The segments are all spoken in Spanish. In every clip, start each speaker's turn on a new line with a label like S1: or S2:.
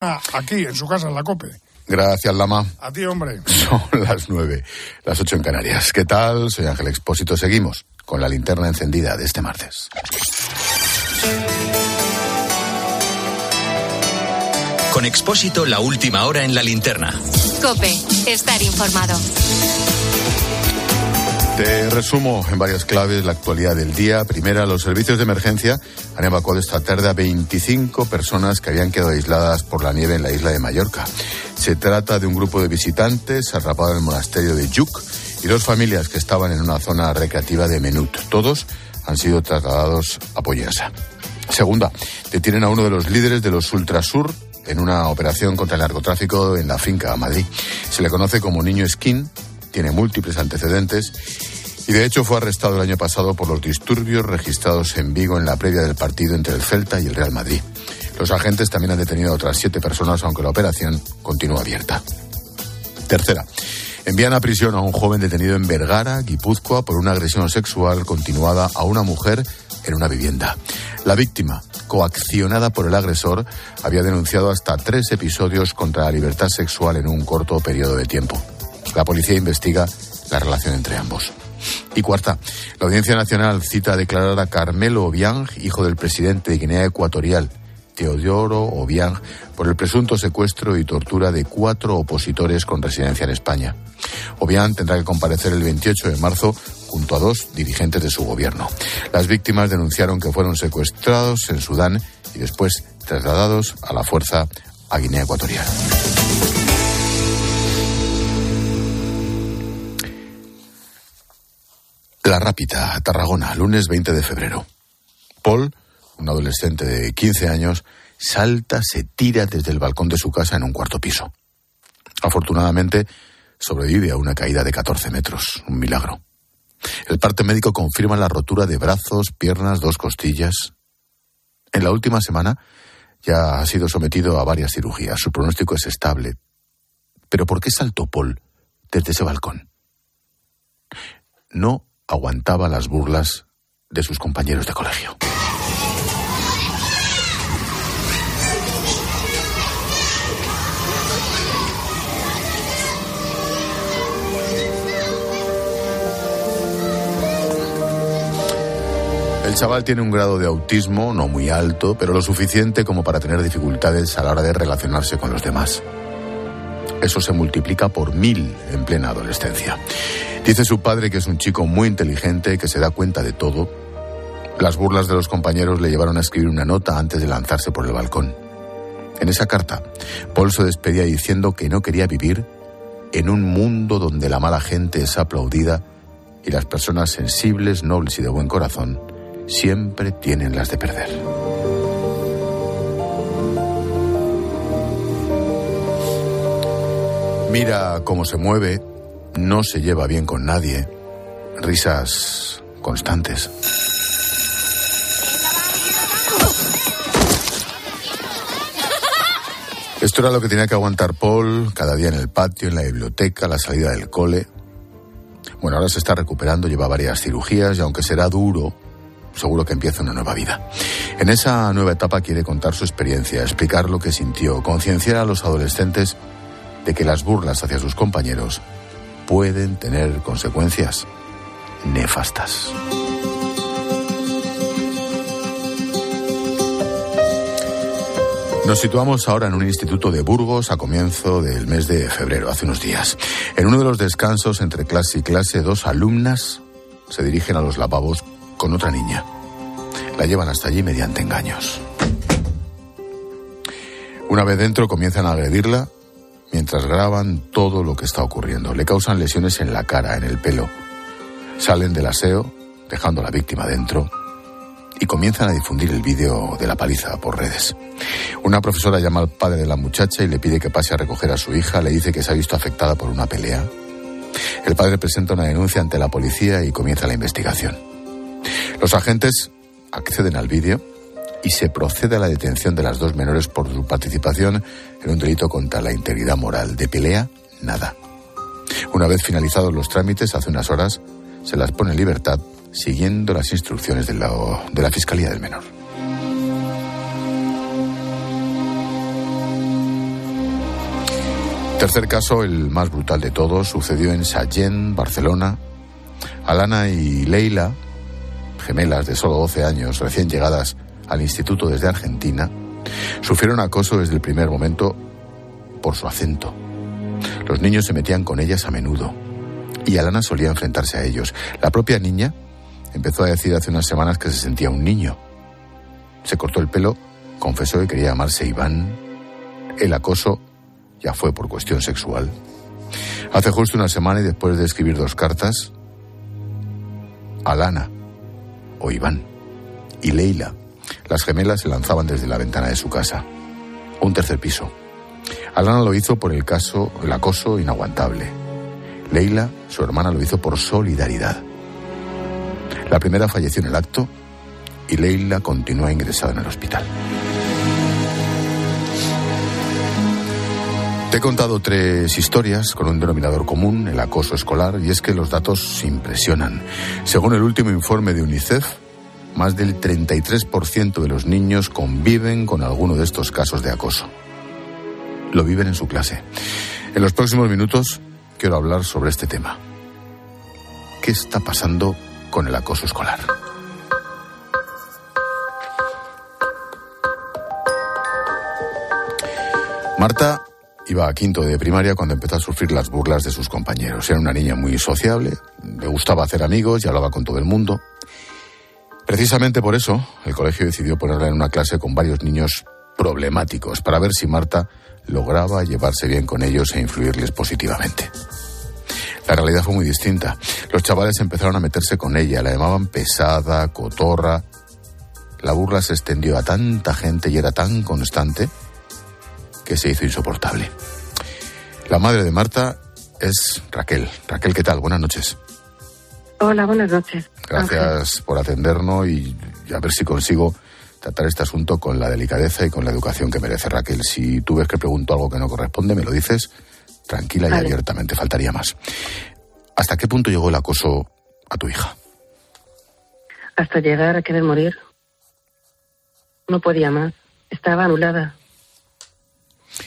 S1: aquí, en su casa, en la COPE.
S2: Gracias, Lama.
S1: A ti, hombre.
S2: Son las nueve, las ocho en Canarias. ¿Qué tal? Soy Ángel Expósito. Seguimos con la linterna encendida de este martes.
S3: Con Expósito, la última hora en la linterna.
S4: Cope, estar informado.
S2: Te resumo en varias claves la actualidad del día. Primera, los servicios de emergencia han evacuado esta tarde a 25 personas que habían quedado aisladas por la nieve en la isla de Mallorca. Se trata de un grupo de visitantes atrapados en el monasterio de Yuc y dos familias que estaban en una zona recreativa de Menut. Todos han sido trasladados a Pollensa. Segunda, detienen a uno de los líderes de los Ultrasur en una operación contra el narcotráfico en la finca Madrid. Se le conoce como Niño Skin, tiene múltiples antecedentes y de hecho fue arrestado el año pasado por los disturbios registrados en Vigo en la previa del partido entre el Celta y el Real Madrid. Los agentes también han detenido a otras siete personas, aunque la operación continúa abierta. Tercera. Envían a prisión a un joven detenido en Vergara, Guipúzcoa, por una agresión sexual continuada a una mujer en una vivienda. La víctima, coaccionada por el agresor, había denunciado hasta tres episodios contra la libertad sexual en un corto periodo de tiempo. La policía investiga la relación entre ambos. Y cuarta, la Audiencia Nacional cita a declarar a Carmelo Obiang, hijo del presidente de Guinea Ecuatorial, Teodoro Obiang, por el presunto secuestro y tortura de cuatro opositores con residencia en España. Obiang tendrá que comparecer el 28 de marzo junto a dos dirigentes de su gobierno. Las víctimas denunciaron que fueron secuestrados en Sudán y después trasladados a la fuerza a Guinea Ecuatorial. La Rápita, Tarragona, lunes 20 de febrero. Paul, un adolescente de 15 años, salta, se tira desde el balcón de su casa en un cuarto piso. Afortunadamente, sobrevive a una caída de 14 metros, un milagro. El parte médico confirma la rotura de brazos, piernas, dos costillas. En la última semana ya ha sido sometido a varias cirugías. Su pronóstico es estable. Pero ¿por qué saltó Paul desde ese balcón? No aguantaba las burlas de sus compañeros de colegio. El chaval tiene un grado de autismo no muy alto, pero lo suficiente como para tener dificultades a la hora de relacionarse con los demás. Eso se multiplica por mil en plena adolescencia. Dice su padre que es un chico muy inteligente, que se da cuenta de todo. Las burlas de los compañeros le llevaron a escribir una nota antes de lanzarse por el balcón. En esa carta, Paul se despedía diciendo que no quería vivir en un mundo donde la mala gente es aplaudida y las personas sensibles, nobles y de buen corazón siempre tienen las de perder. Mira cómo se mueve, no se lleva bien con nadie, risas constantes. Esto era lo que tenía que aguantar Paul cada día en el patio, en la biblioteca, la salida del cole. Bueno, ahora se está recuperando, lleva varias cirugías y aunque será duro, seguro que empieza una nueva vida. En esa nueva etapa quiere contar su experiencia, explicar lo que sintió, concienciar a los adolescentes de que las burlas hacia sus compañeros pueden tener consecuencias nefastas. Nos situamos ahora en un instituto de Burgos a comienzo del mes de febrero, hace unos días. En uno de los descansos entre clase y clase, dos alumnas se dirigen a los lavabos con otra niña. La llevan hasta allí mediante engaños. Una vez dentro comienzan a agredirla mientras graban todo lo que está ocurriendo. Le causan lesiones en la cara, en el pelo. Salen del aseo, dejando a la víctima dentro, y comienzan a difundir el vídeo de la paliza por redes. Una profesora llama al padre de la muchacha y le pide que pase a recoger a su hija, le dice que se ha visto afectada por una pelea. El padre presenta una denuncia ante la policía y comienza la investigación. Los agentes acceden al vídeo y se procede a la detención de las dos menores por su participación en un delito contra la integridad moral. De pelea, nada. Una vez finalizados los trámites, hace unas horas, se las pone en libertad siguiendo las instrucciones de la, de la Fiscalía del Menor. Tercer caso, el más brutal de todos, sucedió en Sallent, Barcelona. Alana y Leila, gemelas de solo 12 años, recién llegadas al instituto desde Argentina, sufrieron acoso desde el primer momento por su acento. Los niños se metían con ellas a menudo y Alana solía enfrentarse a ellos. La propia niña empezó a decir hace unas semanas que se sentía un niño. Se cortó el pelo, confesó que quería llamarse Iván. El acoso ya fue por cuestión sexual. Hace justo una semana y después de escribir dos cartas, Alana o Iván y Leila, las gemelas se lanzaban desde la ventana de su casa, un tercer piso. Alana lo hizo por el caso, el acoso inaguantable. Leila, su hermana, lo hizo por solidaridad. La primera falleció en el acto y Leila continúa ingresada en el hospital. Te he contado tres historias con un denominador común, el acoso escolar, y es que los datos impresionan. Según el último informe de UNICEF, más del 33% de los niños conviven con alguno de estos casos de acoso. Lo viven en su clase. En los próximos minutos quiero hablar sobre este tema. ¿Qué está pasando con el acoso escolar? Marta Iba a quinto de primaria cuando empezó a sufrir las burlas de sus compañeros. Era una niña muy sociable, le gustaba hacer amigos y hablaba con todo el mundo. Precisamente por eso, el colegio decidió ponerla en una clase con varios niños problemáticos para ver si Marta lograba llevarse bien con ellos e influirles positivamente. La realidad fue muy distinta. Los chavales empezaron a meterse con ella, la llamaban pesada, cotorra. La burla se extendió a tanta gente y era tan constante que se hizo insoportable. La madre de Marta es Raquel. Raquel, ¿qué tal? Buenas noches.
S5: Hola, buenas noches.
S2: Gracias por atendernos y a ver si consigo tratar este asunto con la delicadeza y con la educación que merece Raquel. Si tú ves que pregunto algo que no corresponde, me lo dices tranquila y abiertamente, faltaría más. ¿Hasta qué punto llegó el acoso a tu hija?
S5: Hasta llegar a querer morir. No podía más. Estaba anulada.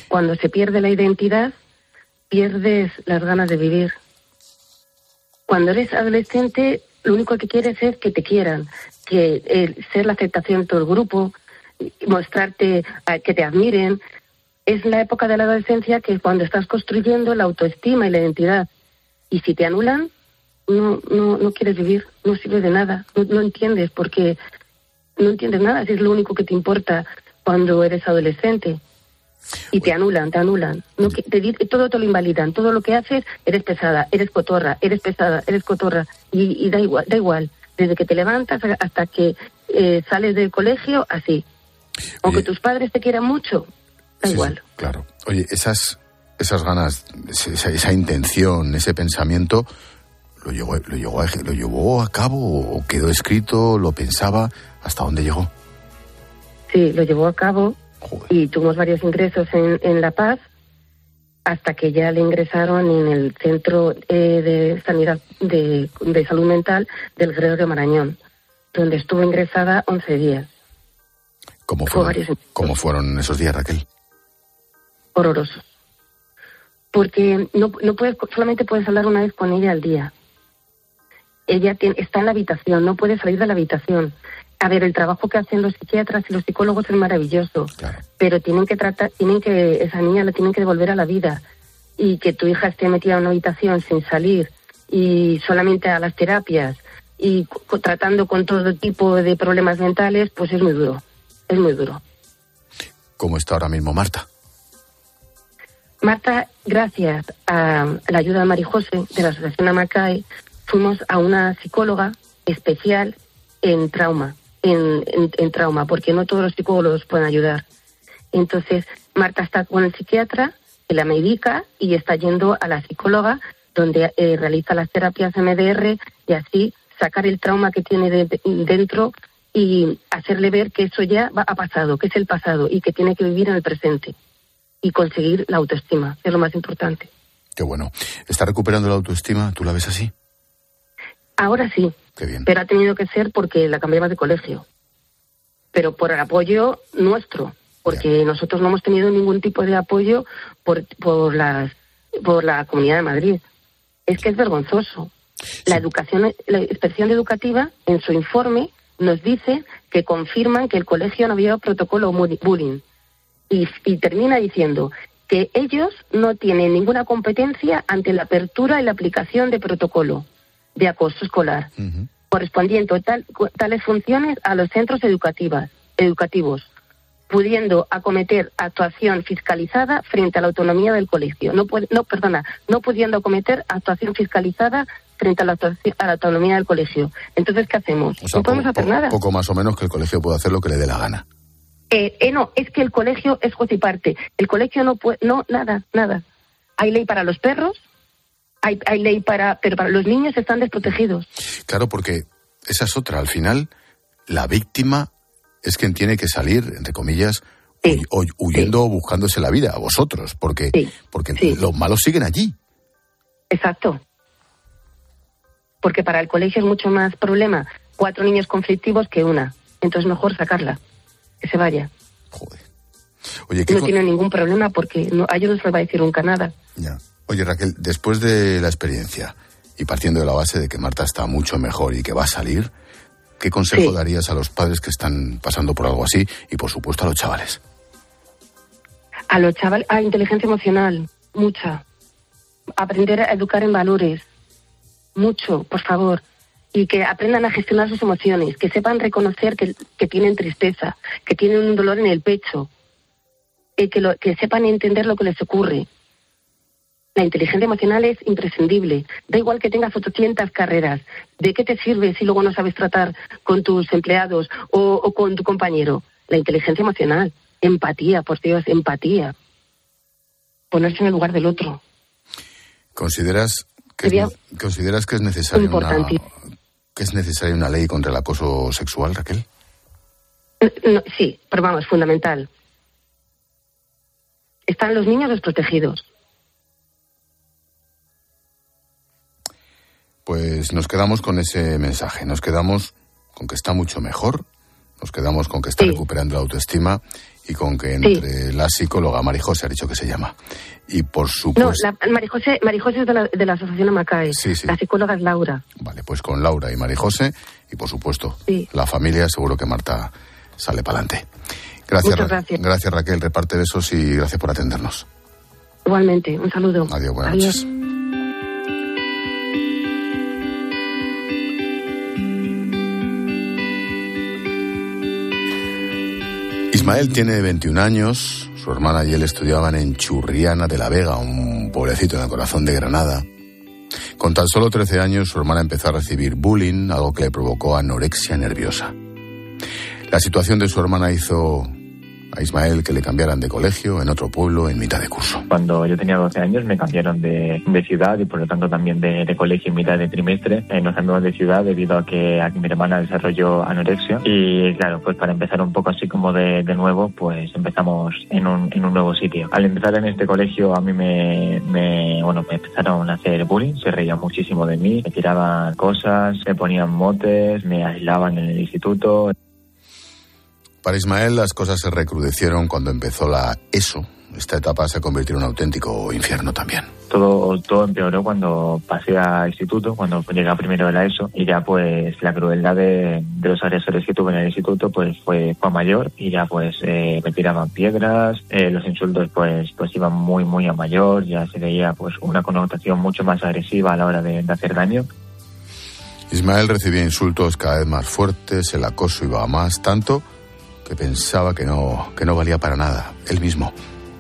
S5: Cuando se pierde la identidad, pierdes las ganas de vivir. Cuando eres adolescente, lo único que quieres es que te quieran, que eh, ser la aceptación de todo el grupo, mostrarte, que te admiren. Es la época de la adolescencia que cuando estás construyendo la autoestima y la identidad. Y si te anulan, no, no, no quieres vivir, no sirve de nada, no, no entiendes porque no entiendes nada, si es lo único que te importa cuando eres adolescente y te anulan, te anulan. No, te, todo te lo invalidan. Todo lo que haces, eres pesada, eres cotorra, eres pesada, eres cotorra. Y, da igual, da igual. Desde que te levantas hasta que eh, sales del colegio, así. Aunque tus padres te quieran mucho, da igual.
S2: claro. Oye, esas, esas ganas, esa, esa, intención, ese pensamiento, ¿lo llevó, lo, llevó a, ¿lo llevó a cabo o quedó escrito, lo pensaba? ¿Hasta dónde llegó?
S5: Sí, lo llevó a cabo y tuvimos varios ingresos en, en La Paz hasta que ya le ingresaron en el Centro eh, de Sanidad de, de, Salud Mental del Gregorio Marañón, donde estuvo ingresada 11 días.
S2: ¿Cómo fueron, ¿Cómo fueron esos días, Raquel?
S5: Horrorosos. Porque no, no puedes, solamente puedes hablar una vez con ella al día. Ella tiene, está en la habitación, no puede salir de la habitación a ver, el trabajo que hacen los psiquiatras y los psicólogos es maravilloso, pero tienen que tratar, tienen que, esa niña la tienen que devolver a la vida y que tu hija esté metida en una habitación sin salir y solamente a las terapias y tratando con todo tipo de problemas mentales, pues es muy duro, es muy duro.
S2: ¿Cómo está ahora mismo Marta?
S5: Marta, gracias a la ayuda de Marijose de la Asociación Amacay, fuimos a una psicóloga especial en trauma en, en, trauma, porque no todos los psicólogos pueden ayudar. Entonces, Marta está con el psiquiatra, que la medica y está yendo a la psicóloga, donde eh, realiza las terapias MDR y así sacar el trauma que tiene dentro y hacerle ver que eso ya va, ha pasado, que es el pasado y que tiene que vivir en el presente y conseguir la autoestima, es lo más importante.
S2: Qué bueno. ¿Está recuperando la autoestima? ¿Tú la ves así?
S5: Ahora sí, pero ha tenido que ser porque la cambiamos de colegio. Pero por el apoyo nuestro, porque nosotros no hemos tenido ningún tipo de apoyo por, por las por la Comunidad de Madrid. Es que es vergonzoso. La educación, la inspección educativa, en su informe, nos dice que confirman que el colegio no había protocolo bullying. Y, termina diciendo que ellos no tienen ninguna competencia ante la apertura y la aplicación de protocolo de acoso escolar, correspondiendo tal, tales funciones a los centros educativas, educativos, pudiendo acometer actuación fiscalizada frente a la autonomía del colegio. No, no perdona, no pudiendo acometer actuación fiscalizada frente a la, autonomía del colegio. Entonces, ¿qué hacemos? no podemos hacer nada.
S2: Poco más o menos que el colegio pueda hacer lo que le dé la gana.
S5: Eh, eh, no, es que el colegio es juez y parte. El colegio no puede, no, nada, nada. Hay ley para los perros, hay, hay ley para, pero para los niños están desprotegidos.
S2: Claro, porque esa es otra. Al final, la víctima es quien tiene que salir, entre comillas, huyendo o buscándose la vida, a vosotros, porque, porque los malos siguen allí.
S5: Exacto porque para el colegio es mucho más problema cuatro niños conflictivos que una. Entonces mejor sacarla, que se vaya.
S2: Joder.
S5: no tiene ningún problema porque a ellos no se les va a decir nunca nada.
S2: Ya. Oye Raquel, después de la experiencia y partiendo de la base de que Marta está mucho mejor y que va a salir, ¿qué consejo darías a los padres que están pasando por algo así y por supuesto a los chavales?
S5: A los chavales, a inteligencia emocional, mucha. Aprender a educar en valores, mucho, por favor, y que aprendan a gestionar sus emociones, que sepan reconocer que, tienen tristeza, que tienen un dolor en el pecho, y que, lo, que sepan entender lo que les ocurre. La inteligencia emocional es imprescindible. Da igual que tengas 800 carreras. ¿De qué te sirve si luego no sabes tratar con tus empleados o, o con tu compañero? La inteligencia emocional. Empatía, por Dios, empatía. Ponerse en el lugar del otro.
S2: ¿Consideras ¿Consideras que es necesaria una, que es necesaria una ley contra el acoso sexual, Raquel?
S5: sí, pero vamos, fundamental. Están los niños desprotegidos.
S2: Pues nos quedamos con ese mensaje, nos quedamos con que está mucho mejor, nos quedamos con que está recuperando la autoestima y con que entre la psicóloga Marijose ha dicho que se llama. Y por supuesto.
S5: No, la, Marijose, es de la, de la Asociación Amacae. Sí, sí. La psicóloga es Laura.
S2: Vale, pues con Laura y Marijose y por supuesto la familia, seguro que Marta sale para adelante. Gracias, gracias. Gracias Raquel, reparte besos y gracias por atendernos.
S5: Igualmente, un saludo.
S2: Adiós, buenas noches. Ismael tiene 21 años, su hermana y él estudiaban en Churriana de la Vega, un pueblecito en el corazón de Granada. Con tan solo 13 años, su hermana empezó a recibir bullying, algo que le provocó anorexia nerviosa. La situación de su hermana hizo a Ismael que le cambiaran de colegio en otro pueblo en mitad de curso.
S6: Cuando yo tenía 12 años me cambiaron de, ciudad y por lo tanto también de, colegio en mitad de trimestre. Eh, nos cambiamos de ciudad debido a que, mi hermana desarrolló anorexia y claro, pues para empezar un poco así como de, nuevo, pues empezamos en un, en un nuevo sitio. Al empezar en este colegio a mí me, me, bueno, me empezaron a hacer bullying, se reían muchísimo de mí, me tiraban cosas, me ponían motes, me aislaban en el instituto.
S2: Para Ismael las cosas se recrudecieron cuando empezó la ESO. Esta etapa se convirtió en un auténtico infierno también.
S6: Todo, todo empeoró cuando pasé a instituto, cuando llegué primero de la ESO, y ya pues la crueldad de, los agresores que tuve en el instituto pues fue, fue mayor y ya pues eh, me tiraban piedras, eh, los insultos pues pues iban muy muy a mayor, ya se veía pues una connotación mucho más agresiva a la hora de, de hacer daño.
S2: Ismael recibía insultos cada vez más fuertes, el acoso iba a más, tanto que pensaba que no, que no valía para nada, él mismo,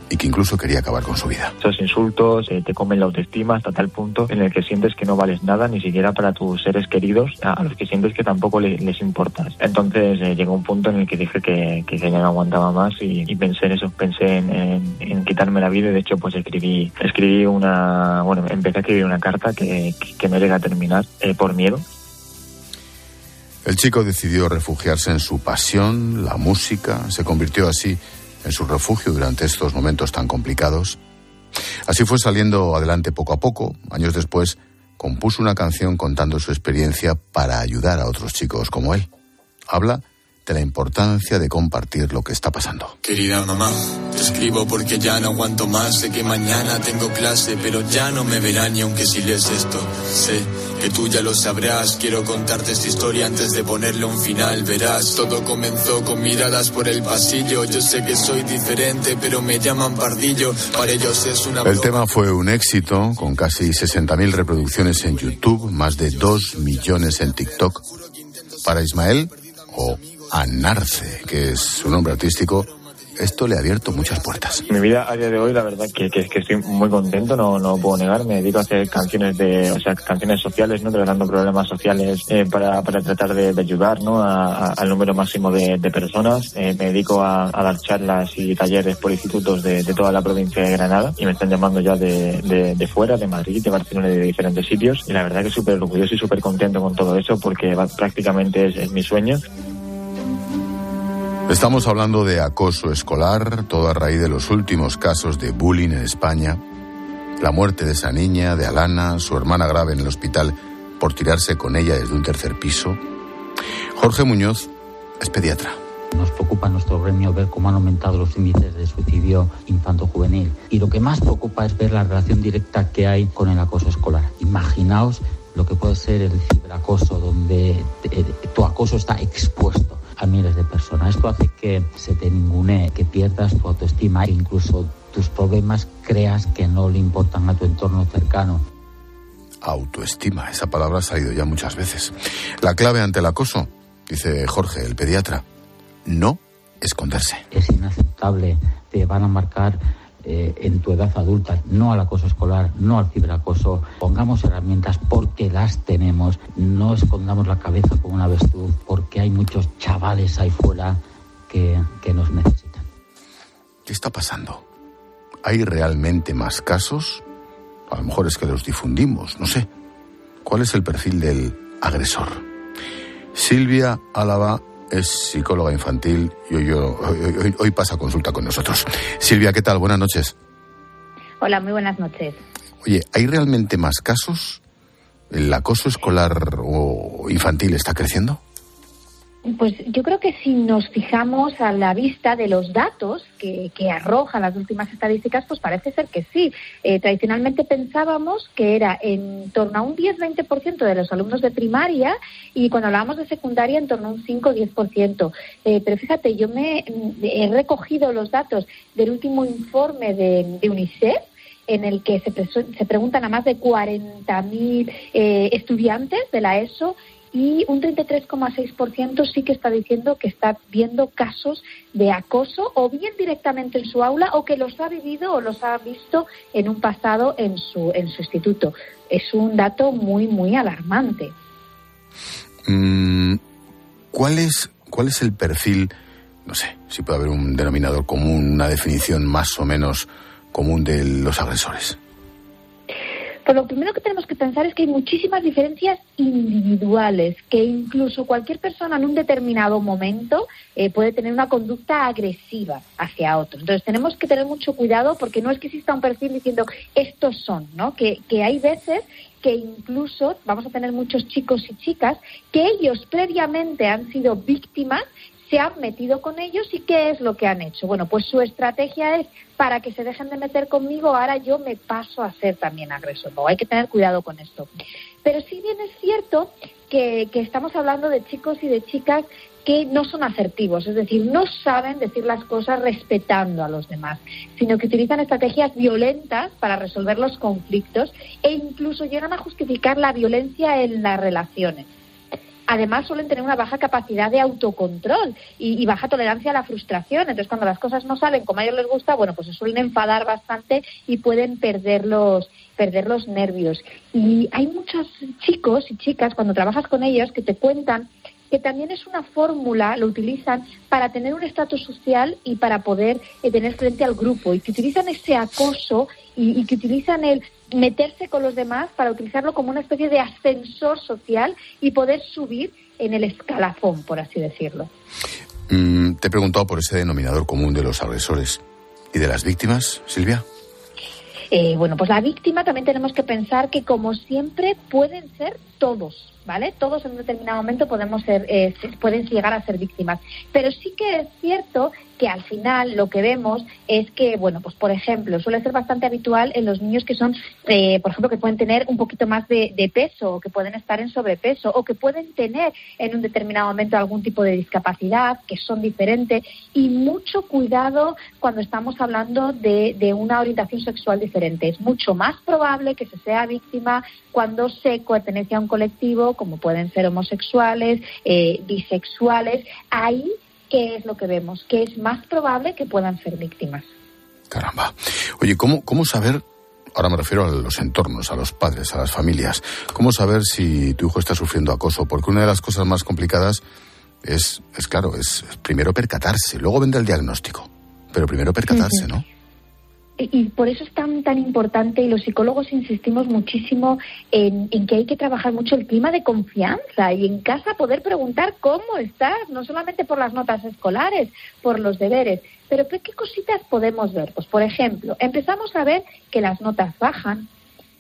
S2: y que incluso quería acabar con su vida.
S6: Esos insultos eh, te comen la autoestima hasta tal punto en el que sientes que no vales nada, ni siquiera para tus seres queridos, a los que sientes que tampoco les importas. Entonces eh, llegó un punto en el que dije que, que, ya no aguantaba más y, pensé en eso, pensé en, quitarme la vida y de hecho pues escribí, escribí una, bueno, empecé a escribir una carta que, que no llega a terminar eh, por miedo
S2: el chico decidió refugiarse en su pasión, la música, se convirtió así en su refugio durante estos momentos tan complicados. Así fue saliendo adelante poco a poco. Años después, compuso una canción contando su experiencia para ayudar a otros chicos como él. Habla de la importancia de compartir lo que está pasando.
S7: Querida mamá, te escribo porque ya no aguanto más. Sé que mañana tengo clase, pero ya no me verán ni aunque si lees esto. Sé que tú ya lo sabrás. Quiero contarte esta historia antes de ponerle un final. Verás, todo comenzó con miradas por el pasillo. Yo sé que soy diferente, pero me llaman pardillo. Para ellos es una.
S2: El tema fue un éxito, con casi 60.000 reproducciones en YouTube, más de 2 millones en TikTok. Para Ismael, o Anarce, que es su nombre artístico, esto le ha abierto muchas puertas.
S6: Mi vida a día de hoy, la verdad que, que, que estoy muy contento, no, no puedo negar. Me dedico a hacer canciones de, o sea, canciones sociales, ¿no? Tratando problemas sociales eh, para, para tratar de, de ayudar, ¿no? A, a, al número máximo de, de personas. Eh, me dedico a, a, dar charlas y talleres por institutos de, de, toda la provincia de Granada y me están llamando ya de, de, fuera, de Madrid, de Barcelona y de diferentes sitios. Y la verdad que súper orgulloso y súper contento con todo eso porque prácticamente es, es mi sueño.
S2: Estamos hablando de acoso escolar, todo a raíz de los últimos casos de bullying en España, la muerte de esa niña, de Alana, su hermana grave en el hospital por tirarse con ella desde un tercer piso. Jorge Muñoz es pediatra.
S8: Nos preocupa en nuestro gremio ver cómo han aumentado los índices de suicidio infanto-juvenil. Y lo que más preocupa es ver la relación directa que hay con el acoso escolar. Imaginaos lo que puede ser el ciberacoso, donde tu acoso está expuesto a miles de personas. Esto hace que se te ningune, que pierdas tu autoestima e incluso tus problemas creas que no le importan a tu entorno cercano.
S2: Autoestima, esa palabra ha salido ya muchas veces. La clave ante el acoso, dice Jorge, el pediatra, no esconderse.
S8: Es inaceptable, te van a marcar eh, en tu edad adulta, no al acoso escolar, no al ciberacoso. Pongamos herramientas porque las tenemos, no escondamos la cabeza como una avestruz porque hay muchos chavales ahí fuera que, que nos necesitan.
S2: ¿Qué está pasando? ¿Hay realmente más casos? A lo mejor es que los difundimos, no sé. ¿Cuál es el perfil del agresor? Silvia Álava es psicóloga infantil y hoy, hoy, pasa consulta con nosotros. Silvia, ¿qué tal? Buenas noches.
S9: Hola, muy buenas noches.
S2: Oye, ¿hay realmente más casos? ¿El acoso escolar o infantil está creciendo?
S9: Pues yo creo que si nos fijamos a la vista de los datos que, que arrojan las últimas estadísticas, pues parece ser que sí. Eh, tradicionalmente pensábamos que era en torno a un 10-20% de los alumnos de primaria y cuando hablábamos de secundaria en torno a un 5-10%. Eh, pero fíjate, yo me he recogido los datos del último informe de, UNICEF en el que se, se, preguntan a más de 40.000 eh, estudiantes de la ESO y un 33,6% sí que está diciendo que está viendo casos de acoso o bien directamente en su aula o que los ha vivido o los ha visto en un pasado en su, en su instituto. Es un dato muy, muy alarmante.
S2: Mm, ¿cuál, es, ¿Cuál es el perfil? No sé, si puede haber un denominador común, una definición más o menos común de los agresores.
S9: Pues lo primero que tenemos que pensar es que hay muchísimas diferencias individuales, que incluso cualquier persona en un determinado momento eh, puede tener una conducta agresiva hacia otros. Entonces tenemos que tener mucho cuidado porque no es que exista un perfil diciendo estos son, ¿no? Que, que hay veces que incluso vamos a tener muchos chicos y chicas que ellos previamente han sido víctimas se han metido con ellos y qué es lo que han hecho. Bueno, pues su estrategia es para que se dejen de meter conmigo, ahora yo me paso a ser también agresor. No, hay que tener cuidado con esto. Pero sí bien es cierto que, que estamos hablando de chicos y de chicas que no son asertivos, es decir, no saben decir las cosas respetando a los demás, sino que utilizan estrategias violentas para resolver los conflictos e incluso llegan a justificar la violencia en las relaciones además suelen tener una baja capacidad de autocontrol y, baja tolerancia a la frustración. Entonces, cuando las cosas no salen como a ellos les gusta, bueno, pues se suelen enfadar bastante y pueden perder los, perder los nervios. Y hay muchos chicos y chicas, cuando trabajas con ellos, que te cuentan que también es una fórmula, lo utilizan para tener un estatus social y para poder eh, tener frente al grupo, y que utilizan ese acoso y, y que utilizan el meterse con los demás para utilizarlo como una especie de ascensor social y poder subir en el escalafón, por así decirlo.
S2: Mm, te he preguntado por ese denominador común de los agresores y de las víctimas, Silvia.
S9: Eh, bueno, pues la víctima también tenemos que pensar que como siempre pueden ser todos ¿vale? Todos en un determinado momento podemos ser, eh, pueden llegar a ser víctimas. Pero sí que es cierto que al final lo que vemos es que, bueno, pues por ejemplo, suele ser bastante habitual en los niños que son, eh, por ejemplo, que pueden tener un poquito más de, peso, o que pueden estar en sobrepeso, o que pueden tener en un determinado momento algún tipo de discapacidad, que son diferentes, y mucho cuidado cuando estamos hablando de, de una orientación sexual diferente. Es mucho más probable que se sea víctima cuando se pertenece a un colectivo, como pueden ser homosexuales, eh, bisexuales. Ahí ¿qué es lo que vemos? Que es más probable que puedan ser víctimas.
S2: Caramba. Oye, ¿cómo, cómo saber ahora me refiero a los entornos, a los padres, a las familias. ¿Cómo saber si tu hijo está sufriendo acoso? Porque una de las cosas más complicadas es, es claro, es primero percatarse, luego vendrá el diagnóstico, pero primero percatarse, ¿no?
S9: Y por eso es tan tan importante y los psicólogos insistimos muchísimo en, que hay que trabajar mucho el clima de confianza y en casa poder preguntar cómo estás, no solamente por las notas escolares, por los deberes, pero ¿qué, qué cositas podemos ver? Pues por ejemplo, empezamos a ver que las notas bajan,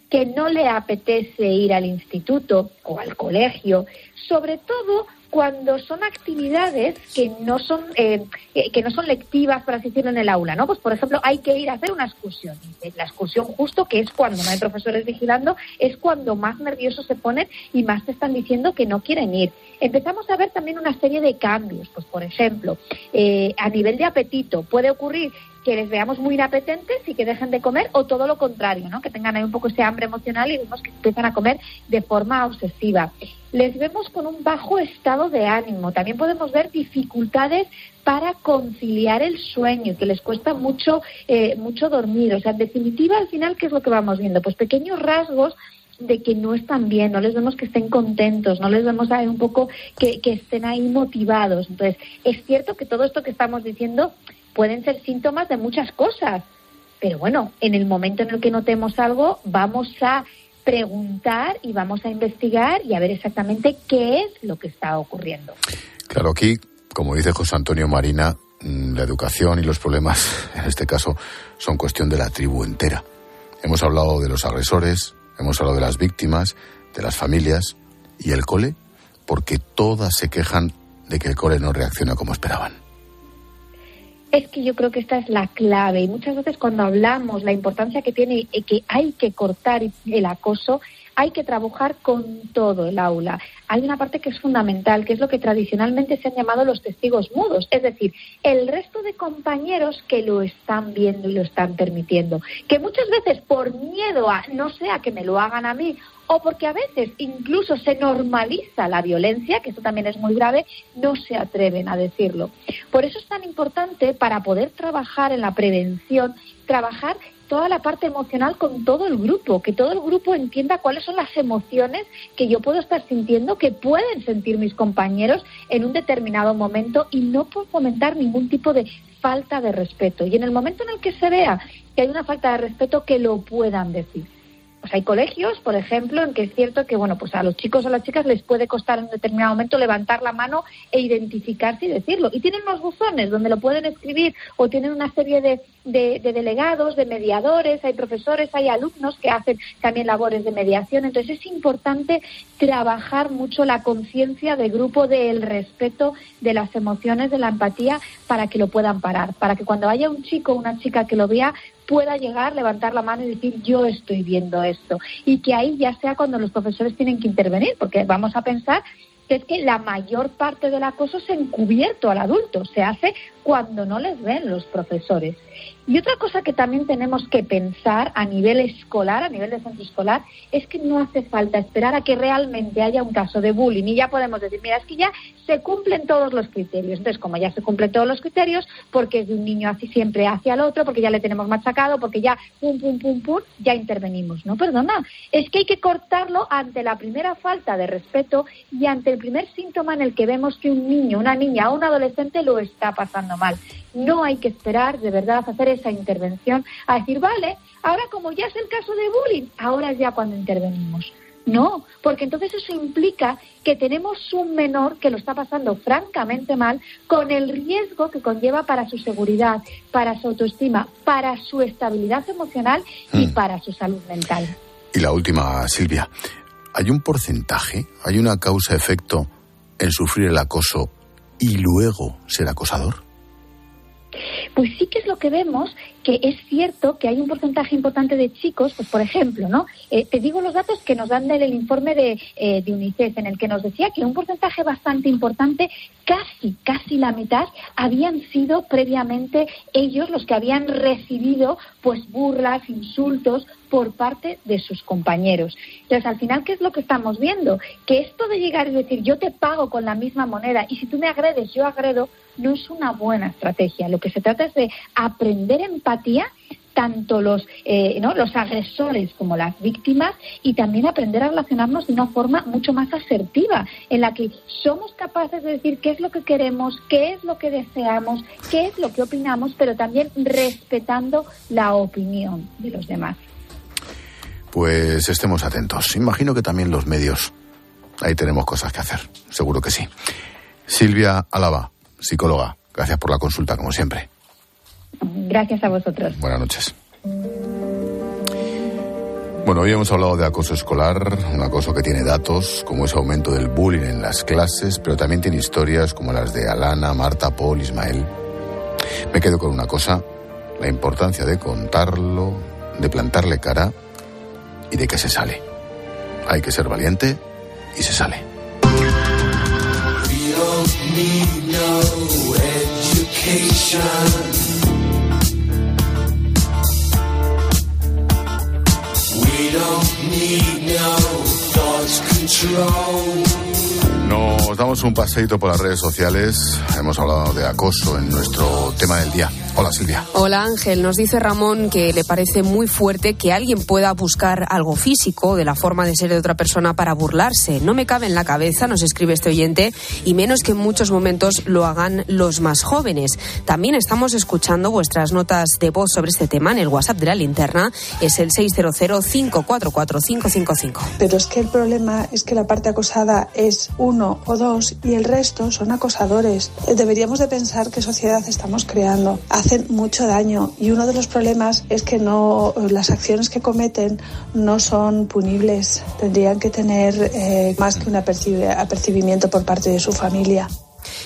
S9: que no le apetece ir al instituto o al colegio, sobre todo cuando son actividades que no son eh, que no son lectivas para asistir en el aula, ¿no? Pues por ejemplo hay que ir a hacer una excursión. La excursión justo que es cuando no hay profesores vigilando es cuando más nerviosos se ponen y más te están diciendo que no quieren ir. Empezamos a ver también una serie de cambios, pues por ejemplo eh, a nivel de apetito puede ocurrir que les veamos muy inapetentes y que dejen de comer o todo lo contrario, ¿no? Que tengan ahí un poco ese hambre emocional y vemos que empiezan a comer de forma obsesiva. Les vemos con un bajo estado de ánimo. También podemos ver dificultades para conciliar el sueño, que les cuesta mucho, eh, mucho dormir. O sea, en definitiva, al final, ¿qué es lo que vamos viendo? Pues pequeños rasgos de que no están bien, no les vemos que estén contentos, no les vemos ahí un poco que, que estén ahí motivados. Entonces, es cierto que todo esto que estamos diciendo pueden ser síntomas de muchas cosas. Pero bueno, en el momento en el que notemos algo, vamos a preguntar y vamos a investigar y a ver exactamente qué es lo que está ocurriendo.
S2: Claro, aquí, como dice José Antonio Marina, mm, la educación y los problemas, en este caso, son cuestión de la tribu entera. Hemos hablado de los agresores, hemos hablado de las víctimas, de las familias y el cole, porque todas se quejan de que el cole no reacciona como esperaban.
S9: Es que yo creo que esta es la clave. Y muchas veces cuando hablamos la importancia que tiene eh, que hay que cortar el acoso, hay que trabajar con todo el aula. Hay una parte que es fundamental, que es lo que tradicionalmente se han llamado los testigos mudos, es decir, el resto de compañeros que lo están viendo y lo están permitiendo, que muchas veces por miedo a no sea que me lo hagan a mí o porque a veces incluso se normaliza la violencia, que eso también es muy grave, no se atreven a decirlo. Por eso es tan importante para poder trabajar en la prevención, trabajar toda la parte emocional con todo el grupo, que todo el grupo entienda cuáles son las emociones que yo puedo estar sintiendo, que pueden sentir mis compañeros en un determinado momento y no por fomentar ningún tipo de falta de respeto. Y en el momento en el que se vea que hay una falta de respeto, que lo puedan decir pues hay colegios, por ejemplo, en que es cierto que bueno, pues a los chicos o a las chicas les puede costar en un determinado momento levantar la mano e identificarse y decirlo. Y tienen unos buzones donde lo pueden escribir o tienen una serie de, de, delegados, de mediadores, hay profesores, hay alumnos que hacen también labores de mediación. Entonces es importante trabajar mucho la conciencia del grupo del respeto de las emociones, de la empatía, para que lo puedan parar, para que cuando haya un chico o una chica que lo vea pueda llegar, levantar la mano y decir yo estoy viendo esto. Y que ahí ya sea cuando los profesores tienen que intervenir, porque vamos a pensar que es que la mayor parte del acoso es encubierto al adulto, se hace cuando no les ven los profesores. Y otra cosa que también tenemos que pensar a nivel escolar, a nivel de centro escolar, es que no hace falta esperar a que realmente haya un caso de bullying y ya podemos decir, mira, es que ya se cumplen todos los criterios. Entonces, como ya se cumplen todos los criterios, porque es de un niño así siempre hacia el otro, porque ya le tenemos machacado, porque ya pum, pum, pum, pum, ya intervenimos. No, perdona, es que hay que cortarlo ante la primera falta de respeto y ante el primer síntoma en el que vemos que un niño, una niña o un adolescente lo está pasando mal. No hay que esperar de verdad a hacer esa intervención, a decir, vale, ahora como ya es el caso de bullying, ahora es ya cuando intervenimos. No, porque entonces eso implica que tenemos un menor que lo está pasando francamente mal con el riesgo que conlleva para su seguridad, para su autoestima, para su estabilidad emocional y hmm. para su salud mental.
S2: Y la última, Silvia. ¿hay un porcentaje, hay una causa-efecto en sufrir el acoso y luego ser acosador?
S9: Pues sí que es lo que vemos, que es cierto que hay un porcentaje importante de chicos, pues por ejemplo, ¿no? Eh, te digo los datos que nos dan del informe de, eh, de, UNICEF, en el que nos decía que un porcentaje bastante importante, casi, casi la mitad, habían sido previamente ellos los que habían recibido pues burlas, insultos por parte de sus compañeros. Entonces, al final, ¿qué es lo que estamos viendo? Que esto de llegar y decir yo te pago con la misma moneda y si tú me agredes, yo agredo, no es una buena estrategia. Lo que se trata es de aprender tanto los, eh, ¿no? los agresores como las víctimas y también aprender a relacionarnos de una forma mucho más asertiva, en la que somos capaces de decir qué es lo que queremos, qué es lo que deseamos, qué es lo que opinamos, pero también respetando la opinión de los demás.
S2: Pues estemos atentos. Imagino que también los medios. Ahí tenemos cosas que hacer. Seguro que sí. Silvia Alaba, psicóloga. Gracias por la consulta, como siempre.
S9: Gracias a vosotros.
S2: Buenas noches. Bueno, hoy hemos hablado de acoso escolar, un acoso que tiene datos, como ese aumento del bullying en las clases, pero también tiene historias como las de Alana, Marta, Paul, Ismael. Me quedo con una cosa, la importancia de contarlo, de plantarle cara y de que se sale. Hay que ser valiente y se sale. Nos damos un paseito por las redes sociales. Hemos hablado de acoso en nuestro tema del día. Hola Silvia.
S10: Hola Ángel. Nos dice Ramón que le parece muy fuerte que alguien pueda buscar algo físico de la forma de ser de otra persona para burlarse. No me cabe en la cabeza, nos escribe este oyente, y menos que en muchos momentos lo hagan los más jóvenes. También estamos escuchando vuestras notas de voz sobre este tema en el WhatsApp de la linterna. Es el 600-544-555.
S11: Pero es que el problema es que la parte acosada es uno o dos y el resto son acosadores. Deberíamos de pensar qué sociedad estamos creando. Hacen mucho daño y uno de los problemas es que no las acciones que cometen no son punibles. Tendrían que tener eh, más que un apercibimiento por parte de su familia.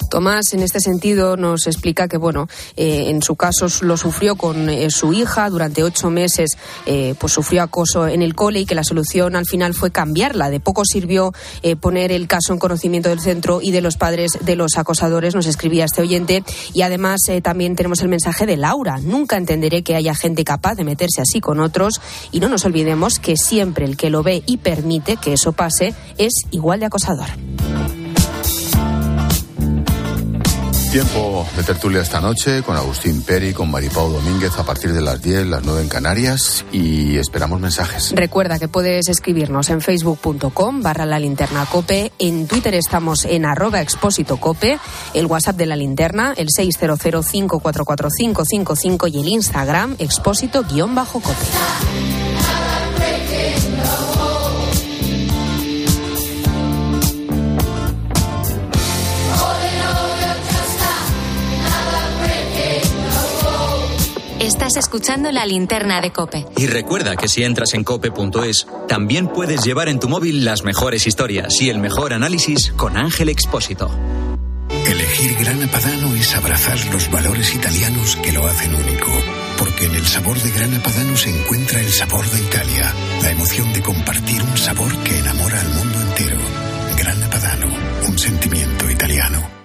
S10: Tomás, en este sentido, nos explica que, bueno, eh, en su caso lo sufrió con eh, su hija durante ocho meses, eh, pues sufrió acoso en el cole y que la solución al final fue cambiarla. De poco sirvió poner el caso en conocimiento del centro y de los padres de los acosadores, nos escribía este oyente. Y además también tenemos el mensaje de Laura. Nunca entenderé que haya gente capaz de meterse así con otros y no nos olvidemos que siempre el que lo ve y permite que eso pase es igual de acosador.
S2: Tiempo de tertulia esta noche con Agustín Peri, con Maripau Domínguez a partir de las 10, las 9 en Canarias y esperamos mensajes.
S10: Recuerda que puedes escribirnos en facebook.com barra la linterna cope, en Twitter estamos en arroba expósito cope, el WhatsApp de la linterna, el 600544555 y el Instagram expósito guion bajo cope.
S4: Estás escuchando la linterna de Cope.
S3: Y recuerda que si entras en cope.es, también puedes llevar en tu móvil las mejores historias y el mejor análisis con Ángel Expósito.
S12: Elegir Grana Padano es abrazar los valores italianos que lo hacen único. Porque en el sabor de Grana Padano se encuentra el sabor de Italia, la emoción de compartir un sabor que enamora al mundo entero. Grana Padano, un sentimiento italiano.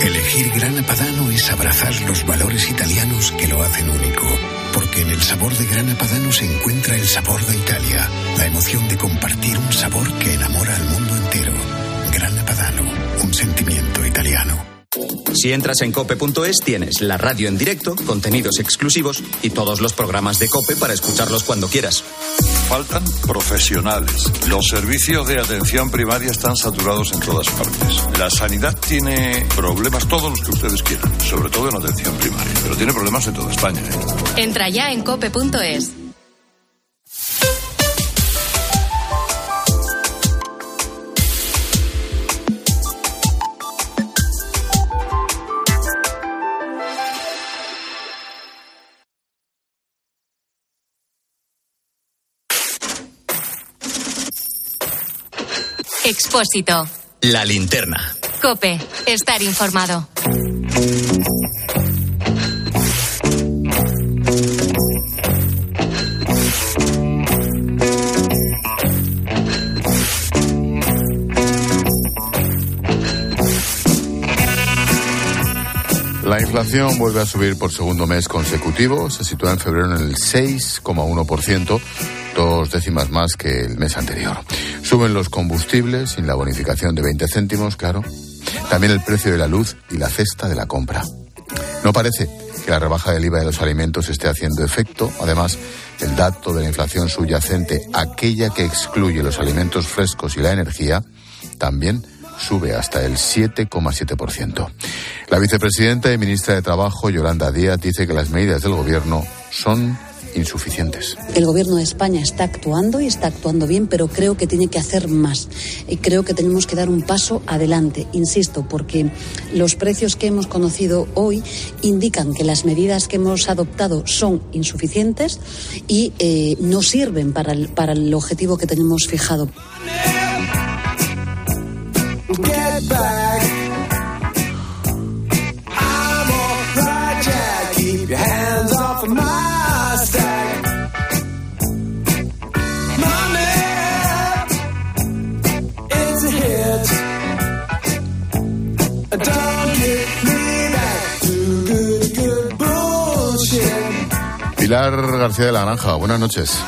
S12: Elegir Grana Padano es abrazar los valores italianos que lo hacen único porque en el sabor de Grana Padano se encuentra el sabor de Italia, la emoción de compartir un sabor que enamora al mundo entero. Grana Padano, un sentimiento italiano.
S3: Si entras en cope.es tienes la radio en directo, contenidos exclusivos y todos los programas de cope para escucharlos cuando quieras.
S13: Faltan profesionales. Los servicios de atención primaria están saturados en todas partes. La sanidad tiene problemas todos los que ustedes quieran, sobre todo en atención primaria, pero tiene problemas en toda España. ¿eh?
S4: Entra ya en cope.es. Expósito.
S3: La linterna.
S4: Cope. Estar informado.
S2: La inflación vuelve a subir por segundo mes consecutivo. Se sitúa en febrero en el 6,1%, dos décimas más que el mes anterior. Suben los combustibles sin la bonificación de 20 céntimos, claro. También el precio de la luz y la cesta de la compra. No parece que la rebaja del IVA de los alimentos esté haciendo efecto. Además, el dato de la inflación subyacente, aquella que excluye los alimentos frescos y la energía, también sube hasta el 7,7%. La vicepresidenta y ministra de Trabajo, Yolanda Díaz, dice que las medidas del Gobierno son insuficientes.
S14: El Gobierno de España está actuando y está actuando bien, pero creo que tiene que hacer más. Y creo que tenemos que dar un paso adelante, insisto, porque los precios que hemos conocido hoy indican que las medidas que hemos adoptado son insuficientes y eh, no sirven para el, para el objetivo que tenemos fijado.
S15: Get back.
S2: Pilar García de la Granja, buenas noches.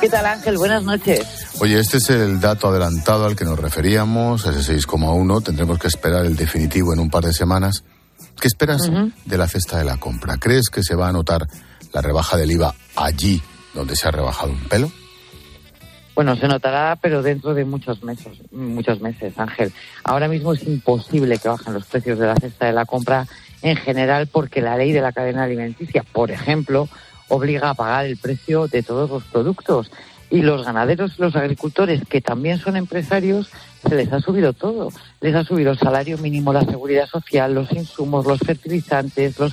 S16: ¿Qué tal Ángel? Buenas noches.
S2: Oye, este es el dato adelantado al que nos referíamos, ese 6,1. Tendremos que esperar el definitivo en un par de semanas. ¿Qué esperas de la cesta de la compra? ¿Crees que se va a notar la rebaja del IVA allí donde se ha rebajado un pelo?
S16: Bueno, se notará, pero dentro de muchos meses, muchos meses, Ángel. Ahora mismo es imposible que bajen los precios de la cesta de la compra en general porque la ley de la cadena alimenticia, por ejemplo, obliga a pagar el precio de todos los productos. Y los ganaderos, los agricultores, que también son empresarios, se les ha subido todo. Les ha subido el salario mínimo, la seguridad social, los insumos, los fertilizantes, los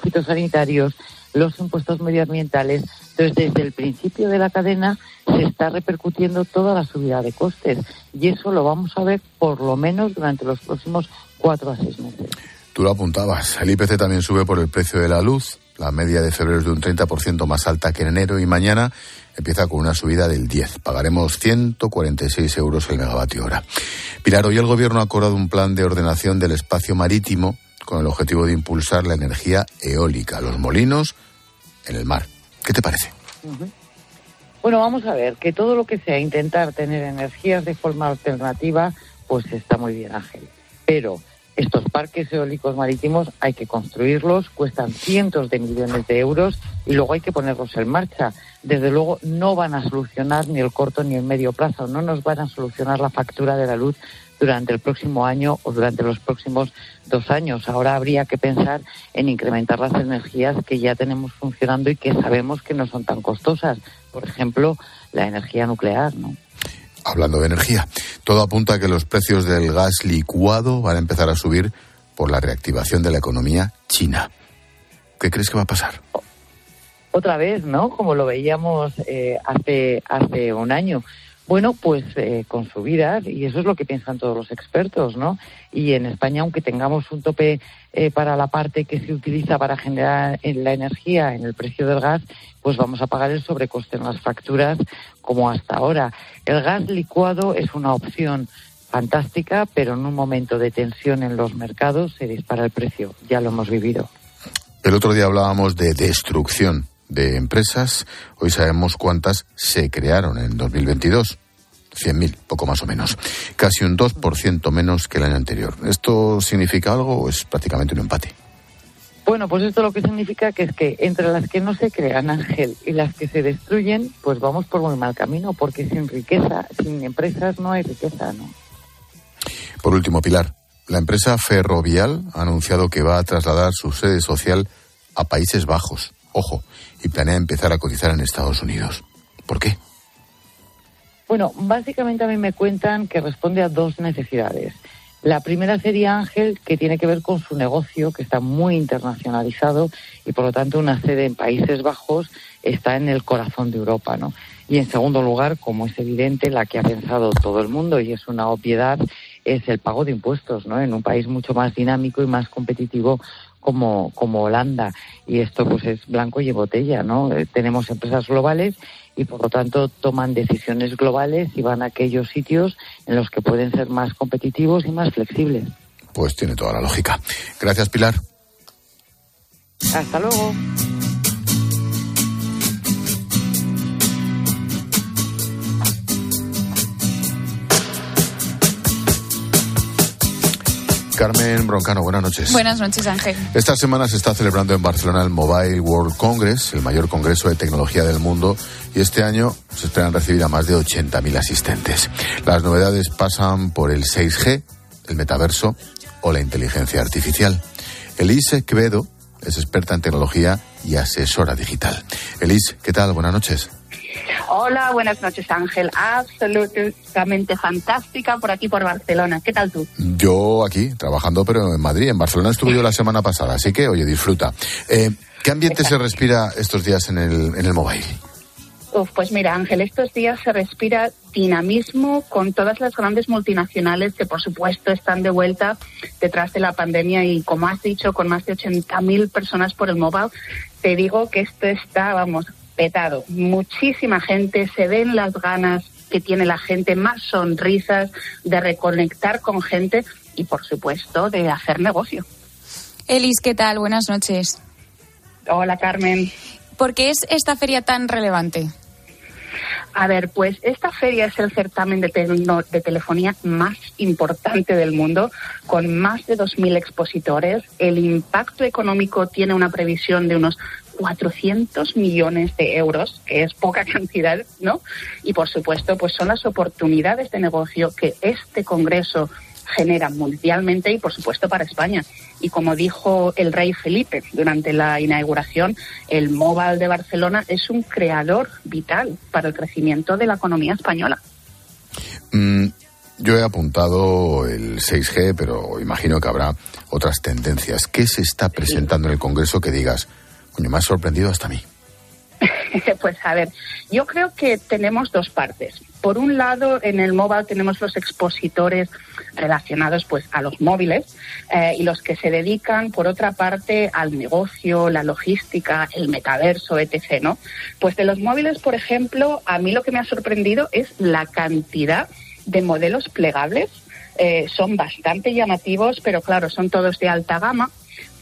S16: fitosanitarios, los impuestos medioambientales. Entonces, desde el principio de la cadena se está repercutiendo toda la subida de costes. Y eso lo vamos a ver por lo menos durante los próximos cuatro a seis meses.
S2: Tú lo apuntabas. El IPC también sube por el precio de la luz. La media de febrero es de un 30% más alta que en enero y mañana empieza con una subida del 10. Pagaremos 146 euros el megavatio hora. Pilar, hoy el Gobierno ha acordado un plan de ordenación del espacio marítimo con el objetivo de impulsar la energía eólica, los molinos en el mar. ¿Qué te parece?
S16: Bueno, vamos a ver, que todo lo que sea intentar tener energías de forma alternativa, pues está muy bien, Ángel. Pero estos parques eólicos marítimos hay que construirlos, cuestan cientos de millones de euros y luego hay que ponerlos en marcha. Desde luego no van a solucionar ni el corto ni el medio plazo, no nos van a solucionar la factura de la luz durante el próximo año o durante los próximos dos años. Ahora habría que pensar en incrementar las energías que ya tenemos funcionando y que sabemos que no son tan costosas. Por ejemplo, la energía nuclear, ¿no?
S2: Hablando de energía, todo apunta a que los precios del gas licuado van a empezar a subir por la reactivación de la economía china. ¿Qué crees que va a pasar?
S16: Otra vez, ¿no? Como lo veíamos eh, hace, hace un año. bueno, pues eh, con subidas, y eso es lo que piensan todos los expertos, ¿no? Y en España, aunque tengamos un tope eh, para la parte que se utiliza para generar la energía en el precio del gas, pues vamos a pagar el sobrecoste en las facturas como hasta ahora. El gas licuado es una opción fantástica, pero en un momento de tensión en los mercados se dispara el precio. Ya lo hemos vivido.
S2: El otro día hablábamos de destrucción de empresas. Hoy sabemos cuántas se crearon en 2022. 100.000, poco más o menos. Casi un 2% menos que el año anterior. ¿Esto significa algo o es prácticamente un empate?
S16: Bueno, pues esto lo que significa que es que entre las que no se crean, Ángel, y las que se destruyen, pues vamos por muy mal camino, porque sin riqueza, sin empresas no hay riqueza, ¿no?
S2: Por último, Pilar, la empresa Ferrovial ha anunciado que va a trasladar su sede social a Países Bajos. Ojo, y planea empezar a cotizar en Estados Unidos. ¿Por qué?
S16: Bueno, básicamente a mí me cuentan que responde a dos necesidades. La primera sería Ángel, que tiene que ver con su negocio, que está muy internacionalizado y por lo tanto una sede en Países Bajos está en el corazón de Europa, ¿no? Y en segundo lugar, como es evidente, la que ha pensado todo el mundo y es una obviedad, es el pago de impuestos, ¿no? En un país mucho más dinámico y más competitivo como, como Holanda. Y esto pues es blanco y botella, ¿no? Eh, tenemos empresas globales y por lo tanto toman decisiones globales y van a aquellos sitios en los que pueden ser más competitivos y más flexibles.
S2: Pues tiene toda la lógica. Gracias, Pilar.
S16: Hasta luego.
S2: Carmen Broncano, buenas noches.
S17: Buenas noches, Ángel.
S2: Esta semana se está celebrando en Barcelona el Mobile World Congress, el mayor congreso de tecnología del mundo, y este año se esperan recibir a más de 80.000 asistentes. Las novedades pasan por el 6G, el metaverso o la inteligencia artificial. Elise Quevedo es experta en tecnología y asesora digital. Elise, ¿qué tal? Buenas noches.
S18: Hola, buenas noches Ángel. Absolutamente fantástica por aquí, por Barcelona. ¿Qué tal tú?
S2: Yo aquí, trabajando, pero en Madrid. En Barcelona estuve yo la semana pasada, así que, oye, disfruta. Eh, ¿Qué ambiente se respira estos días en el, en el mobile?
S18: Uf, pues mira, Ángel, estos días se respira dinamismo con todas las grandes multinacionales que, por supuesto, están de vuelta detrás de la pandemia y, como has dicho, con más de 80.000 personas por el mobile. Te digo que esto está, vamos, petado. Muchísima gente, se ven las ganas que tiene la gente, más sonrisas, de reconectar con gente y, por supuesto, de hacer negocio.
S17: Elis, ¿qué tal? Buenas noches.
S18: Hola, Carmen.
S17: ¿Por qué es esta feria tan relevante?
S18: A ver, pues esta feria es el certamen de, tecno- de telefonía más importante del mundo, con más de 2.000 expositores. El impacto económico tiene una previsión de unos 400 millones de euros, que es poca cantidad, ¿no? Y por supuesto, pues son las oportunidades de negocio que este Congreso genera mundialmente y por supuesto para España. Y como dijo el rey Felipe durante la inauguración, el Mobile de Barcelona es un creador vital para el crecimiento de la economía española.
S2: Mm, yo he apuntado el 6G, pero imagino que habrá otras tendencias. ¿Qué se está presentando en el Congreso que digas, coño, me ha sorprendido hasta a mí?
S18: pues a ver, yo creo que tenemos dos partes. Por un lado, en el mobile tenemos los expositores relacionados pues a los móviles eh, y los que se dedican, por otra parte, al negocio, la logística, el metaverso, etc. ¿no? Pues de los móviles, por ejemplo, a mí lo que me ha sorprendido es la cantidad de modelos plegables. Eh, son bastante llamativos, pero claro, son todos de alta gama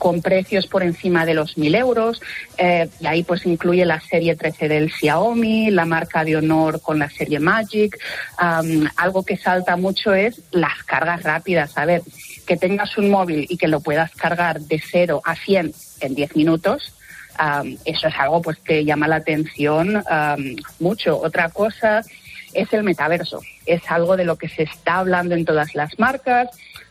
S18: con precios por encima de los 1.000 euros. Eh, y ahí pues incluye la serie 13 del Xiaomi, la marca de honor con la serie Magic. Am, algo que salta mucho es las cargas rápidas. A ver, que tengas un móvil y que lo puedas cargar de 0 a 100 en 10 minutos. eso es algo pues que llama la atención mucho. Otra cosa es el metaverso. Es algo de lo que se está hablando en todas las marcas.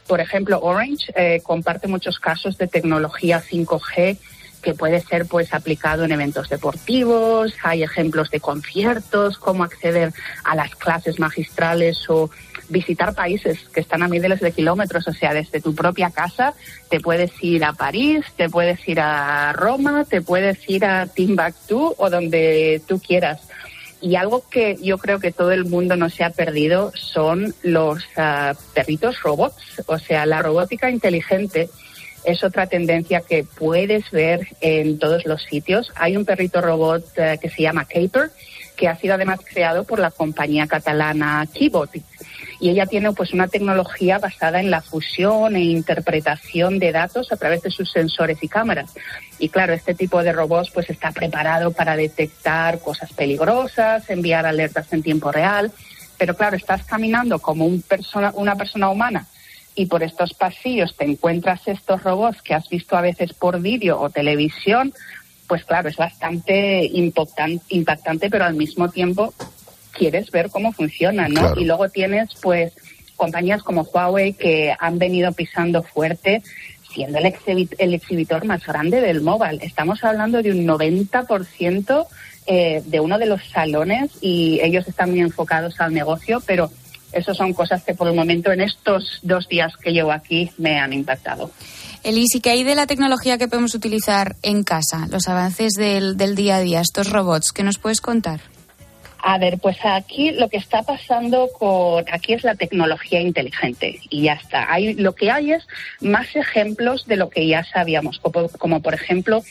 S18: Por ejemplo, Orange eh, comparte muchos casos de tecnología 5G que puede ser pues aplicado en eventos deportivos, hay ejemplos de conciertos, cómo acceder a las clases magistrales o visitar países que están a miles de kilómetros, o sea, desde tu propia casa te puedes ir a París, te puedes ir a Roma, te puedes ir a Timbuktu o donde tú quieras. Y algo que yo creo que todo el mundo no se ha perdido son los ah, perritos robots, o sea, la robótica inteligente es otra tendencia que puedes ver en todos los sitios. Hay un perrito robot eh, que se llama Caper, que ha sido además creado por la compañía catalana Keybotics. Y ella tiene pues una tecnología basada en la fusión e interpretación de datos a través de sus sensores y cámaras. Y claro, este tipo de robots pues está preparado para detectar cosas peligrosas, enviar alertas en tiempo real. Pero claro, estás caminando como un persona, una persona humana y por estos pasillos te encuentras estos robots que has visto a veces por vídeo o televisión, pues claro, es bastante impactante, pero al mismo tiempo quieres ver cómo funcionan, ¿no? Y luego tienes, pues, compañías como Huawei que han venido pisando fuerte, siendo el, el exhibitor más grande del mobile. Estamos hablando de un 90% eh, de uno de los salones y ellos están muy enfocados al negocio, pero esas son cosas que por el momento en estos dos días que llevo aquí me han impactado.
S17: Elise, ¿qué hay de la tecnología que podemos utilizar en casa? Los avances del, del día a día, estos robots, ¿qué nos puedes contar?
S18: A ver, pues aquí lo que está pasando con aquí es la tecnología inteligente y ya está. Lo que hay es más ejemplos de lo que ya sabíamos, como, como por ejemplo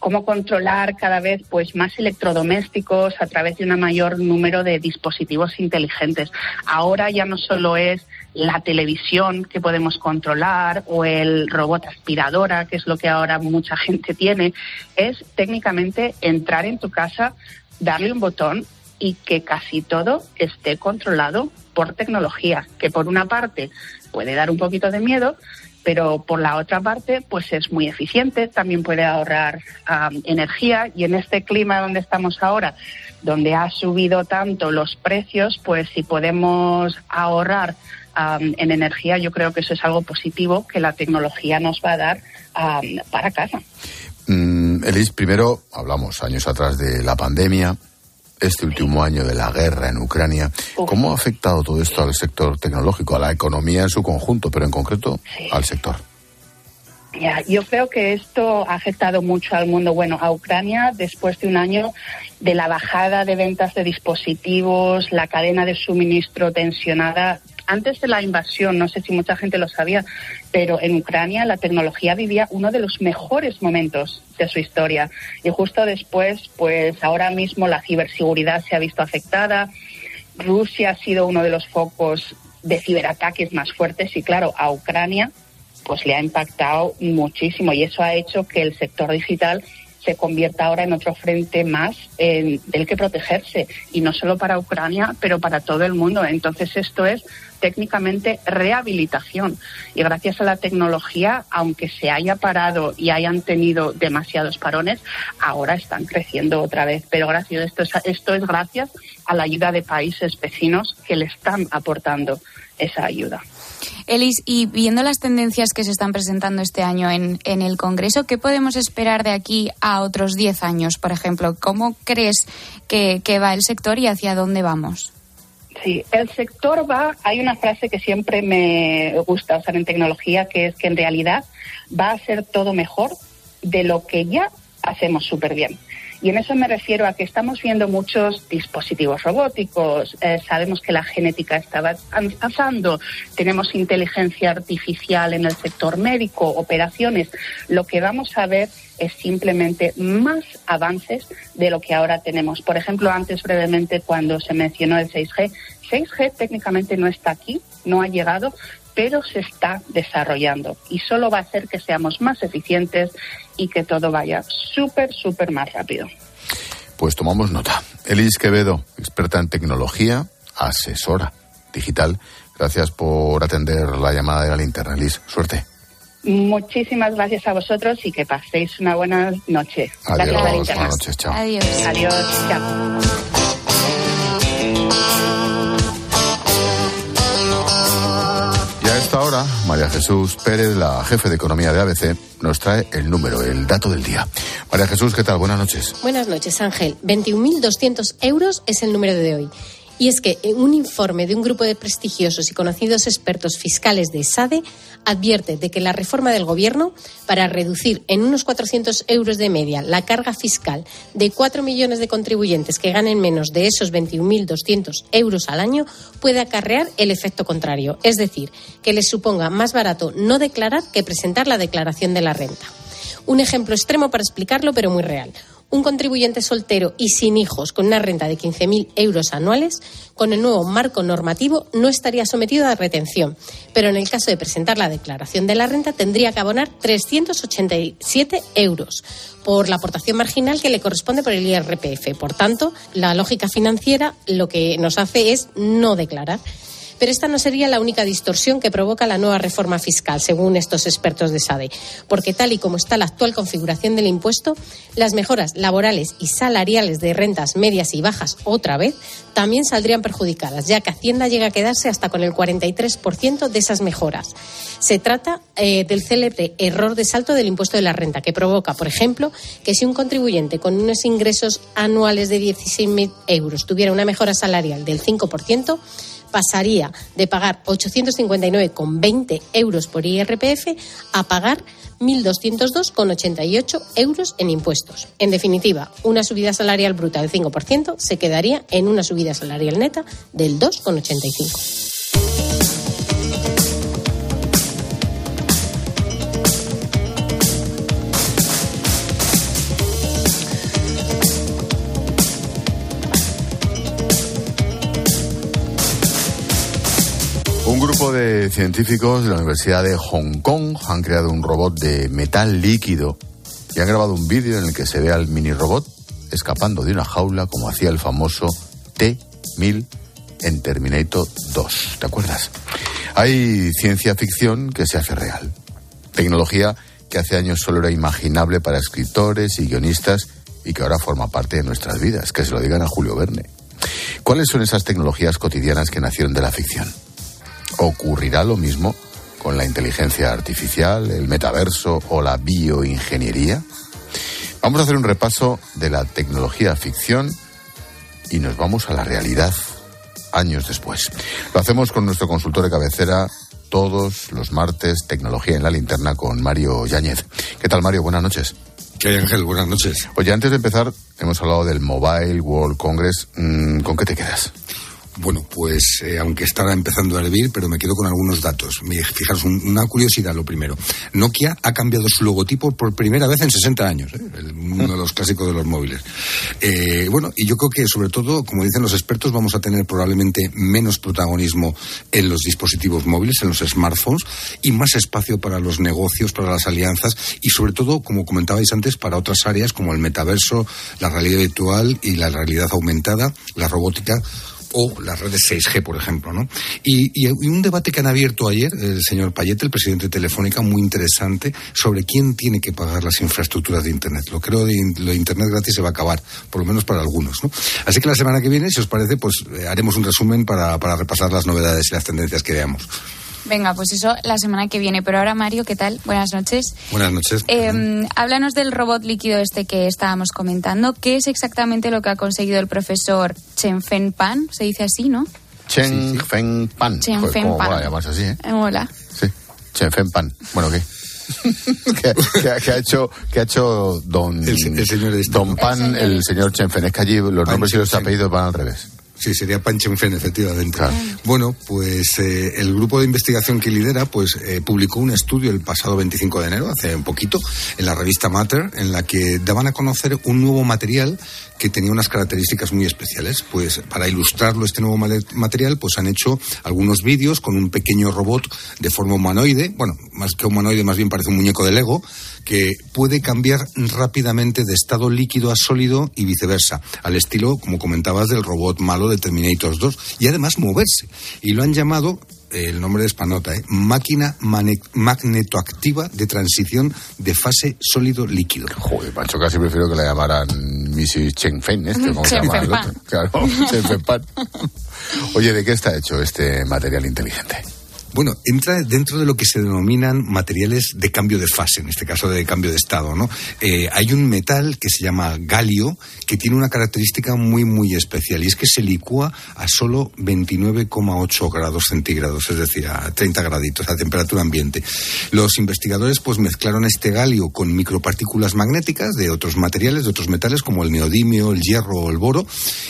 S18: cómo controlar cada vez pues más electrodomésticos a través de un mayor número de dispositivos inteligentes. Ahora ya no solo es la televisión que podemos controlar o el robot aspiradora, que es lo que ahora mucha gente tiene, es técnicamente entrar en tu casa, darle un botón y que casi todo esté controlado por tecnología, que por una parte puede dar un poquito de miedo, pero por la otra parte, pues es muy eficiente, también puede ahorrar energía y en este clima donde estamos ahora, donde ha subido tanto los precios, pues si podemos ahorrar en energía, yo creo que eso es algo positivo que la tecnología nos va a dar para casa.
S2: Mm, Elis, primero hablamos años atrás de la pandemia, este último año de la guerra en Ucrania. ¿Cómo ha afectado todo esto al sector tecnológico, a la economía en su conjunto, pero en concreto al sector?
S18: Ya, yo creo que esto ha afectado mucho al mundo. Bueno, a Ucrania, después de un año de la bajada de ventas de dispositivos, la cadena de suministro tensionada, antes de la invasión, no sé si mucha gente lo sabía, pero en Ucrania la tecnología vivía uno de los mejores momentos de su historia. Y justo después, pues ahora mismo la ciberseguridad se ha visto afectada. Rusia ha sido uno de los focos de ciberataques más fuertes y claro, a Ucrania pues le ha impactado muchísimo y eso ha hecho que el sector digital se convierta ahora en otro frente más del que protegerse y no solo para Ucrania, pero para todo el mundo. Entonces esto es técnicamente rehabilitación. Y gracias a la tecnología, aunque se haya parado y hayan tenido demasiados parones, ahora están creciendo otra vez. Pero gracias, esto es, esto es gracias a la ayuda de países vecinos que le están aportando esa ayuda.
S17: Elis, y viendo las tendencias que se están presentando este año en, en el Congreso, ¿qué podemos esperar de aquí a otros 10 años, por ejemplo? ¿Cómo crees que, que va el sector y hacia dónde vamos?
S18: Sí, el sector va, hay una frase que siempre me gusta usar en tecnología, que es que en realidad va a ser todo mejor de lo que ya hacemos súper bien. Y en eso me refiero a que estamos viendo muchos dispositivos robóticos, eh, sabemos que la genética está avanzando, tenemos inteligencia artificial en el sector médico, operaciones. Lo que vamos a ver es simplemente más avances de lo que ahora tenemos. Por ejemplo, antes brevemente cuando se mencionó el 6G, 6G técnicamente no está aquí, no ha llegado, pero se está desarrollando y solo va a hacer que seamos más eficientes y que todo vaya súper, súper más rápido.
S2: Pues tomamos nota. Elis Quevedo, experta en tecnología, asesora digital. Gracias por atender la llamada de la linterna. Elis, suerte.
S18: Muchísimas gracias a vosotros y que paséis una buena noche.
S2: Adiós, buenas noches, chao.
S17: Adiós.
S18: Adiós, chao.
S2: Ahora, María Jesús Pérez, la jefe de economía de ABC, nos trae el número, el dato del día. María Jesús, ¿qué tal? Buenas noches.
S19: Buenas noches, Ángel. 21.200 euros es el número de hoy. Y es que un informe de un grupo de prestigiosos y conocidos expertos fiscales de SADE advierte de que la reforma del Gobierno para reducir en unos 400 euros de media la carga fiscal de 4 millones de contribuyentes que ganen menos de esos 21.200 euros al año puede acarrear el efecto contrario, es decir, que les suponga más barato no declarar que presentar la declaración de la renta. Un ejemplo extremo para explicarlo, pero muy real. Un contribuyente soltero y sin hijos con una renta de 15.000 euros anuales, con el nuevo marco normativo, no estaría sometido a retención. Pero en el caso de presentar la declaración de la renta, tendría que abonar 387 euros por la aportación marginal que le corresponde por el IRPF. Por tanto, la lógica financiera lo que nos hace es no declarar. Pero esta no sería la única distorsión que provoca la nueva reforma fiscal, según estos expertos de SADE, porque tal y como está la actual configuración del impuesto, las mejoras laborales y salariales de rentas medias y bajas, otra vez, también saldrían perjudicadas, ya que Hacienda llega a quedarse hasta con el 43% de esas mejoras. Se trata eh, del célebre error de salto del impuesto de la renta, que provoca, por ejemplo, que si un contribuyente con unos ingresos anuales de 16.000 euros tuviera una mejora salarial del 5%, pasaría de pagar 859,20 euros por IRPF a pagar 1.202,88 euros en impuestos. En definitiva, una subida salarial bruta del 5% se quedaría en una subida salarial neta del 2,85.
S2: De científicos de la Universidad de Hong Kong han creado un robot de metal líquido y han grabado un vídeo en el que se ve al mini robot escapando de una jaula como hacía el famoso T-1000 en Terminator 2. ¿Te acuerdas? Hay ciencia ficción que se hace real. Tecnología que hace años solo era imaginable para escritores y guionistas y que ahora forma parte de nuestras vidas. Que se lo digan a Julio Verne. ¿Cuáles son esas tecnologías cotidianas que nacieron de la ficción? ¿Ocurrirá lo mismo con la inteligencia artificial, el metaverso o la bioingeniería? Vamos a hacer un repaso de la tecnología ficción y nos vamos a la realidad años después. Lo hacemos con nuestro consultor de cabecera todos los martes, Tecnología en la Linterna, con Mario Yáñez. ¿Qué tal, Mario? Buenas noches.
S20: ¿Qué hay, Ángel? Buenas noches.
S2: Oye, antes de empezar, hemos hablado del Mobile World Congress. Mm, ¿Con qué te quedas?
S20: Bueno, pues eh, aunque estaba empezando a hervir, pero me quedo con algunos datos. Fijaros, un- una curiosidad lo primero. Nokia ha cambiado su logotipo por primera vez en 60 años, ¿eh? El- uno de los clásicos de los móviles. Eh, bueno, y yo creo que sobre todo, como dicen los expertos, vamos a tener probablemente menos protagonismo en los dispositivos móviles, en los smartphones, y más espacio para los negocios, para las alianzas, y sobre todo, como comentabais antes, para otras áreas como el metaverso, la realidad virtual y la realidad aumentada, la robótica o las redes 6G, por ejemplo, ¿no? Y, un debate que han abierto ayer el señor Payete, el presidente de Telefónica, muy interesante, sobre quién tiene que pagar las infraestructuras de Internet. Lo creo de lo de Internet gratis se va a acabar, por lo menos para algunos, ¿no? Así que la semana que viene, si os parece, pues eh, haremos un resumen para, para repasar las novedades y las tendencias que veamos.
S17: Venga, pues eso la semana que viene. Pero ahora, Mario, ¿qué tal? Buenas noches.
S20: Buenas noches.
S17: Eh, háblanos del robot líquido este que estábamos comentando. ¿Qué es exactamente lo que ha conseguido el profesor Chen Fen Pan? Se dice así, ¿no?
S2: Chen Feng Pan.
S17: Chen
S2: Joder, ¿Cómo
S17: Pan.
S2: va a llamarse así, eh?
S17: Eh, Hola.
S2: Sí. Chen Feng Pan. Bueno, ¿qué? ¿Qué, qué ha- qué ha hecho, qué ha hecho don, don Pan, el señor Chen Fen? Es que allí los nombres y los apellidos van al revés.
S20: Sí, sería Pan Chen-fen, efectivamente. Bueno, pues eh, el grupo de investigación que lidera pues eh, publicó un estudio el pasado 25 de enero, hace un poquito, en la revista Matter, en la que daban a conocer un nuevo material que tenía unas características muy especiales. Pues para ilustrarlo este nuevo material, pues han hecho algunos vídeos con un pequeño robot de forma humanoide, bueno, más que humanoide, más bien parece un muñeco de Lego, que puede cambiar rápidamente de estado líquido a sólido y viceversa, al estilo, como comentabas, del robot malo de Terminator 2, y además moverse. Y lo han llamado, eh, el nombre es panota, ¿eh? máquina magnetoactiva de transición de fase sólido-líquido.
S2: Joder, Pancho, casi prefiero que la llamaran Mrs. Chen Fen, este, ¿cómo se llama el otro? Claro. Oye, ¿de qué está hecho este material inteligente?
S20: Bueno, entra dentro de lo que se denominan materiales de cambio de fase, en este caso de cambio de estado, ¿no? Eh, hay un metal que se llama galio que tiene una característica muy, muy especial y es que se licúa a solo 29,8 grados centígrados, es decir, a 30 graditos, a temperatura ambiente. Los investigadores pues mezclaron este galio con micropartículas magnéticas de otros materiales, de otros metales como el neodimio, el hierro o el boro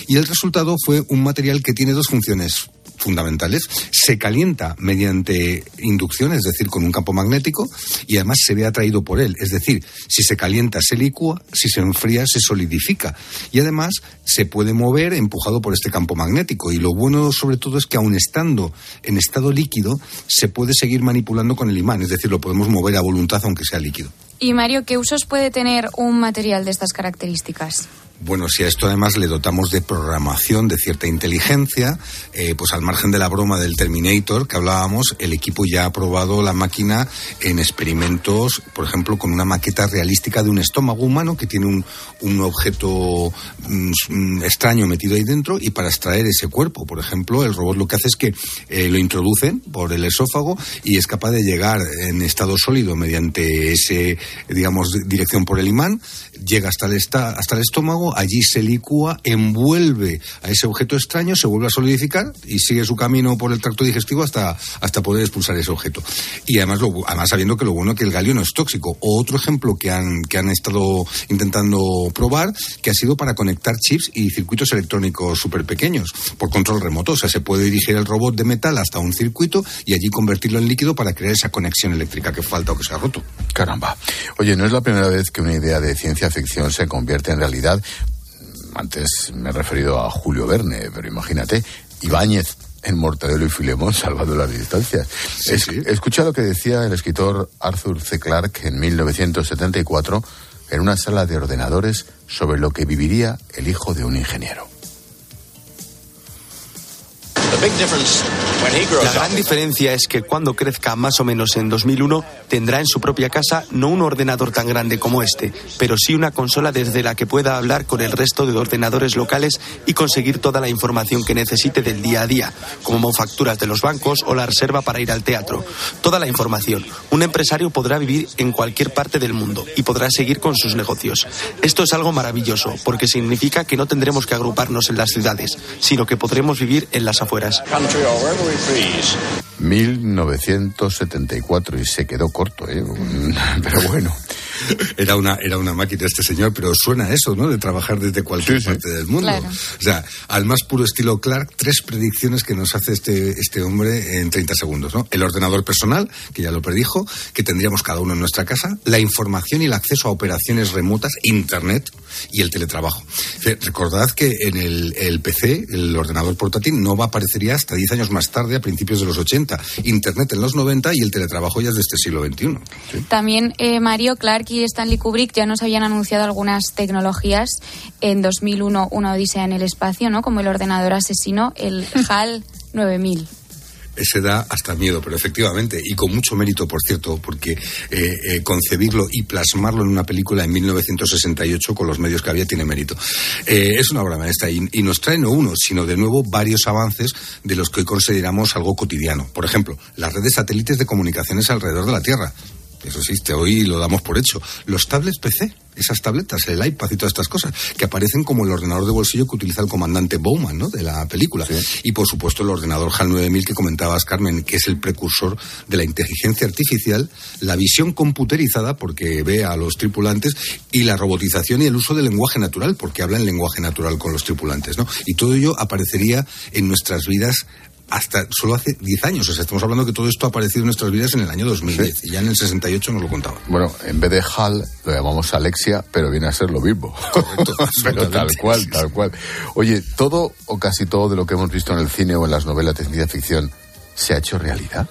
S20: y el resultado fue un material que tiene dos funciones fundamentales. Se calienta mediante inducción, es decir, con un campo magnético, y además se ve atraído por él. Es decir, si se calienta se licúa, si se enfría se solidifica. Y además se puede mover empujado por este campo magnético. Y lo bueno sobre todo es que aun estando en estado líquido, se puede seguir manipulando con el imán. Es decir, lo podemos mover a voluntad aunque sea líquido.
S17: Y Mario, ¿qué usos puede tener un material de estas características?
S20: Bueno, si a esto además le dotamos de programación, de cierta inteligencia, eh, pues al margen de la broma del Terminator que hablábamos, el equipo ya ha probado la máquina en experimentos, por ejemplo, con una maqueta realística de un estómago humano que tiene un, un objeto mm, extraño metido ahí dentro y para extraer ese cuerpo, por ejemplo, el robot lo que hace es que eh, lo introducen por el esófago y es capaz de llegar en estado sólido mediante ese, digamos, dirección por el imán, llega hasta el, hasta el estómago, allí se licúa, envuelve a ese objeto extraño, se vuelve a solidificar y sigue su camino por el tracto digestivo hasta, hasta poder expulsar ese objeto. Y además, lo, además sabiendo que lo bueno es que el galio no es tóxico. Otro ejemplo que han, que han estado intentando probar, que ha sido para conectar chips y circuitos electrónicos súper pequeños por control remoto. O sea, se puede dirigir el robot de metal hasta un circuito y allí convertirlo en líquido para crear esa conexión eléctrica que falta o que se ha roto.
S2: Caramba. Oye, no es la primera vez que una idea de ciencia ficción se convierte en realidad. Antes me he referido a Julio Verne, pero imagínate, Ibáñez en Mortadelo y Filemón salvando las distancias. Es- Escucha lo que decía el escritor Arthur C. Clarke en 1974 en una sala de ordenadores sobre lo que viviría el hijo de un ingeniero.
S21: La gran diferencia es que cuando crezca más o menos en 2001 tendrá en su propia casa no un ordenador tan grande como este, pero sí una consola desde la que pueda hablar con el resto de ordenadores locales y conseguir toda la información que necesite del día a día, como facturas de los bancos o la reserva para ir al teatro. Toda la información. Un empresario podrá vivir en cualquier parte del mundo y podrá seguir con sus negocios. Esto es algo maravilloso porque significa que no tendremos que agruparnos en las ciudades, sino que podremos vivir en las afueras.
S2: 1974 y se quedó corto, ¿eh? Pero bueno.
S20: Era una, era una máquina este señor, pero suena a eso, ¿no? De trabajar desde cualquier parte del mundo.
S17: Claro.
S20: O sea, al más puro estilo Clark, tres predicciones que nos hace este, este hombre en 30 segundos, ¿no? El ordenador personal, que ya lo predijo, que tendríamos cada uno en nuestra casa, la información y el acceso a operaciones remotas, Internet y el teletrabajo. Recordad que en el, el PC, el ordenador portátil, no va a aparecería hasta 10 años más tarde, a principios de los 80. Internet en los 90 y el teletrabajo ya es de este siglo XXI.
S17: También eh, Mario Clark y Stanley Kubrick ya nos habían anunciado algunas tecnologías en 2001, una odisea en el espacio, ¿no? Como el ordenador asesino, el HAL 9000.
S20: Ese da hasta miedo, pero efectivamente, y con mucho mérito, por cierto, porque eh, eh, concebirlo y plasmarlo en una película en 1968 con los medios que había tiene mérito. Eh, es una obra maestra y, y nos trae no uno, sino de nuevo varios avances de los que hoy consideramos algo cotidiano. Por ejemplo, las redes satélites de comunicaciones alrededor de la Tierra. Eso existe hoy lo damos por hecho. Los tablets PC, esas tabletas, el iPad y todas estas cosas, que aparecen como el ordenador de bolsillo que utiliza el comandante Bowman, ¿no? De la película. Y por supuesto el ordenador HAL 9000 que comentabas, Carmen, que es el precursor de la inteligencia artificial, la visión computerizada, porque ve a los tripulantes, y la robotización y el uso del lenguaje natural, porque habla en lenguaje natural con los tripulantes, ¿no? Y todo ello aparecería en nuestras vidas hasta solo hace 10 años. O sea, estamos hablando que todo esto ha aparecido en nuestras vidas en el año 2010 y ya en el 68 nos lo contaba.
S2: Bueno, en vez de HAL lo llamamos Alexia, pero viene a ser lo mismo. pero tal cual, tal cual. Oye, todo o casi todo de lo que hemos visto en el cine o en las novelas de ciencia ficción se ha hecho realidad.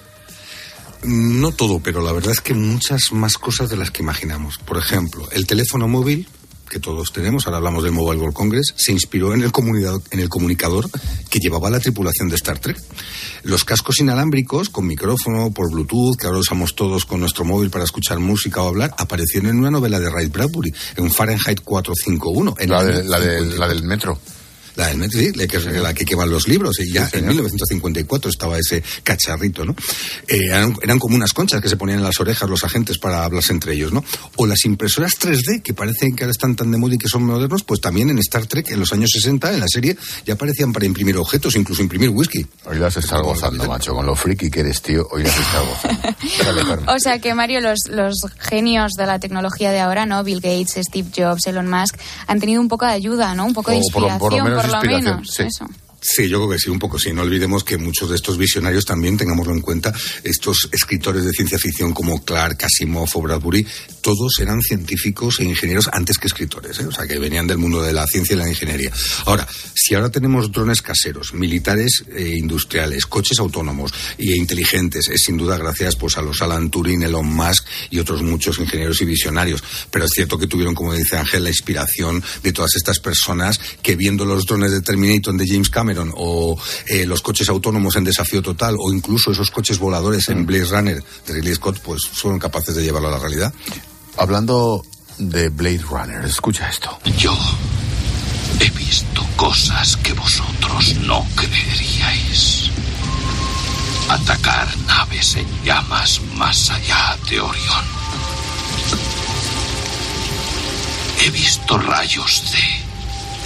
S20: No todo, pero la verdad es que muchas más cosas de las que imaginamos. Por ejemplo, el teléfono móvil que todos tenemos, ahora hablamos del Mobile World Congress, se inspiró en el, comunicador, en el comunicador que llevaba la tripulación de Star Trek. Los cascos inalámbricos con micrófono por Bluetooth, que ahora usamos todos con nuestro móvil para escuchar música o hablar, aparecieron en una novela de Ray Bradbury, en Fahrenheit 451. En
S2: La, de- la,
S20: 54.
S2: la del metro.
S20: La del metro, sí, la que, la que queman los libros. Y ya en 1954 estaba ese cacharrito, ¿no? Eh, eran, eran como unas conchas que se ponían en las orejas los agentes para hablarse entre ellos, ¿no? O las impresoras 3D, que parecen que ahora están tan de moda y que son modernos, pues también en Star Trek, en los años 60, en la serie, ya aparecían para imprimir objetos, incluso imprimir whisky.
S2: Hoy las estás gozando, macho, con lo friki que eres, tío. Hoy las estás gozando.
S17: O sea que, Mario, los, los genios de la tecnología de ahora, ¿no? Bill Gates, Steve Jobs, Elon Musk, han tenido un poco de ayuda, ¿no? Un poco de
S20: por lo-
S17: inspiración,
S20: por lo menos inspiración,
S17: menos.
S20: sí.
S17: Eso.
S20: Sí, yo creo que sí, un poco sí. No olvidemos que muchos de estos visionarios también, tengámoslo en cuenta, estos escritores de ciencia ficción como Clark, Asimov o Bradbury, todos eran científicos e ingenieros antes que escritores, ¿eh? o sea, que venían del mundo de la ciencia y la ingeniería. Ahora, si ahora tenemos drones caseros, militares e industriales, coches autónomos e inteligentes, es sin duda gracias pues a los Alan Turing, Elon Musk y otros muchos ingenieros y visionarios. Pero es cierto que tuvieron, como dice Ángel, la inspiración de todas estas personas que viendo los drones de Terminator de James Cameron o eh, los coches autónomos en Desafío Total o incluso esos coches voladores en Blaze Runner de Ridley Scott, pues fueron capaces de llevarlo a la realidad.
S2: Hablando de Blade Runner, escucha esto.
S22: Yo he visto cosas que vosotros no creeríais. Atacar naves en llamas más allá de Orión. He visto rayos de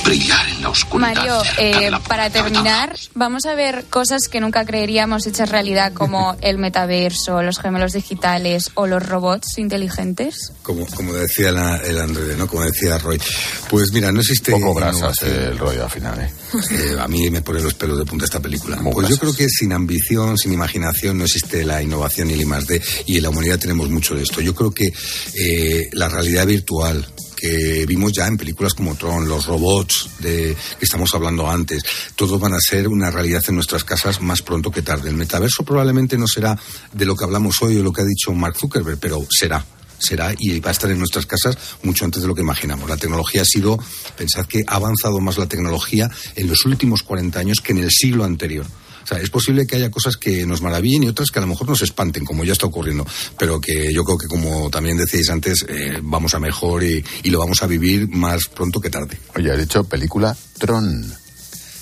S22: brillar en la oscuridad.
S17: Mario, eh,
S22: la
S17: para terminar, vamos a ver cosas que nunca creeríamos hechas realidad, como el metaverso, los gemelos digitales o los robots inteligentes.
S20: Como, como decía la- el André, ¿no? Como decía Roy. Pues mira, no existe.
S2: Poco grasas
S20: innovación.
S2: el rollo al final, ¿eh?
S20: Eh, a mí me pone los pelos de punta esta película. pues yo creo que sin ambición, sin imaginación, no existe la innovación ni el I más D. Y en la humanidad tenemos mucho de esto. Yo creo que eh, la realidad virtual que vimos ya en películas como Tron, los robots de que estamos hablando antes, todos van a ser una realidad en nuestras casas más pronto que tarde. El metaverso probablemente no será de lo que hablamos hoy o lo que ha dicho Mark Zuckerberg, pero será será y va a estar en nuestras casas mucho antes de lo que imaginamos. La tecnología ha sido, pensad que ha avanzado más la tecnología en los últimos 40 años que en el siglo anterior. O sea, es posible que haya cosas que nos maravillen y otras que a lo mejor nos espanten, como ya está ocurriendo, pero que yo creo que, como también decíais antes, eh, vamos a mejor y, y lo vamos a vivir más pronto que tarde.
S2: Oye, has dicho película Tron.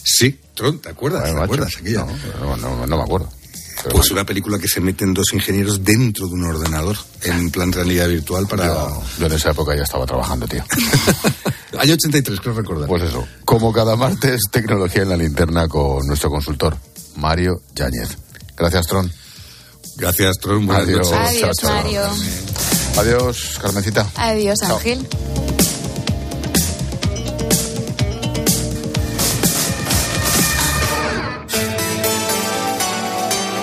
S20: Sí, Tron, ¿te acuerdas? ¿Te acuerdas? Aquella?
S2: No, no, no me acuerdo.
S20: Pues una película que se meten dos ingenieros dentro de un ordenador en plan realidad virtual para...
S2: Yo, yo en esa época ya estaba trabajando, tío.
S20: Año 83, creo recordar.
S2: Pues eso. Como cada martes, tecnología en la linterna con nuestro consultor, Mario Yáñez. Gracias, Tron.
S20: Gracias, Tron. Buenas
S2: Adiós,
S20: noches.
S17: Adiós,
S2: chao, chao.
S17: Mario.
S2: Adiós, Carmencita.
S17: Adiós,
S2: Chao.
S17: Ángel.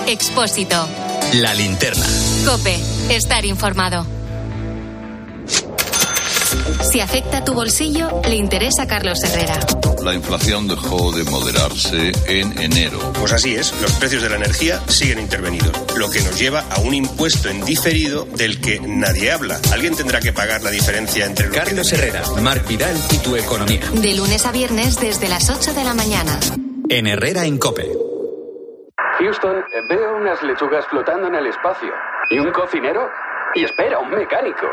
S4: Expósito.
S3: La linterna.
S4: Cope. Estar informado. Si afecta tu bolsillo, le interesa a Carlos Herrera.
S13: La inflación dejó de moderarse en enero.
S23: Pues así es, los precios de la energía siguen intervenidos, lo que nos lleva a un impuesto en diferido del que nadie habla. Alguien tendrá que pagar la diferencia entre lo
S3: Carlos Herrera, Marc Vidal y tu economía.
S4: De lunes a viernes desde las 8 de la mañana.
S3: En Herrera en Cope.
S24: Houston, veo unas lechugas flotando en el espacio. ¿Y un cocinero? Y espera, un mecánico.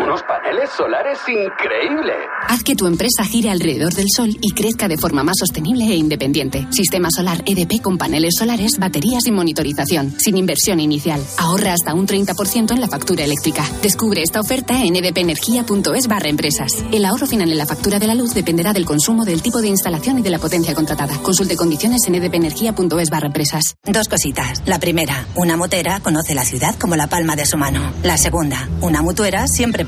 S24: Unos paneles solares increíbles.
S25: Haz que tu empresa gire alrededor del sol y crezca de forma más sostenible e independiente. Sistema solar EDP con paneles solares, baterías y monitorización, sin inversión inicial. Ahorra hasta un 30% en la factura eléctrica. Descubre esta oferta en edpenergia.es barra empresas. El ahorro final en la factura de la luz dependerá del consumo, del tipo de instalación y de la potencia contratada. Consulte condiciones en edpenergia.es barra empresas.
S26: Dos cositas. La primera, una motera conoce la ciudad como la palma de su mano. La segunda, una mutuera siempre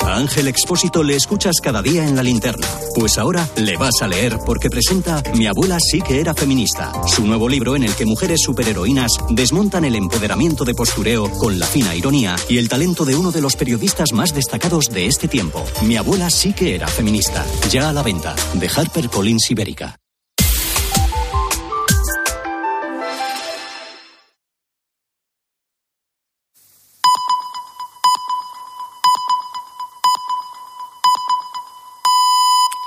S27: A Ángel Expósito le escuchas cada día en la linterna. Pues ahora le vas a leer porque presenta Mi abuela sí que era feminista, su nuevo libro en el que mujeres superheroínas desmontan el empoderamiento de postureo con la fina ironía y el talento de uno de los periodistas más destacados de este tiempo. Mi abuela sí que era feminista. Ya a la venta, de HarperCollins Ibérica.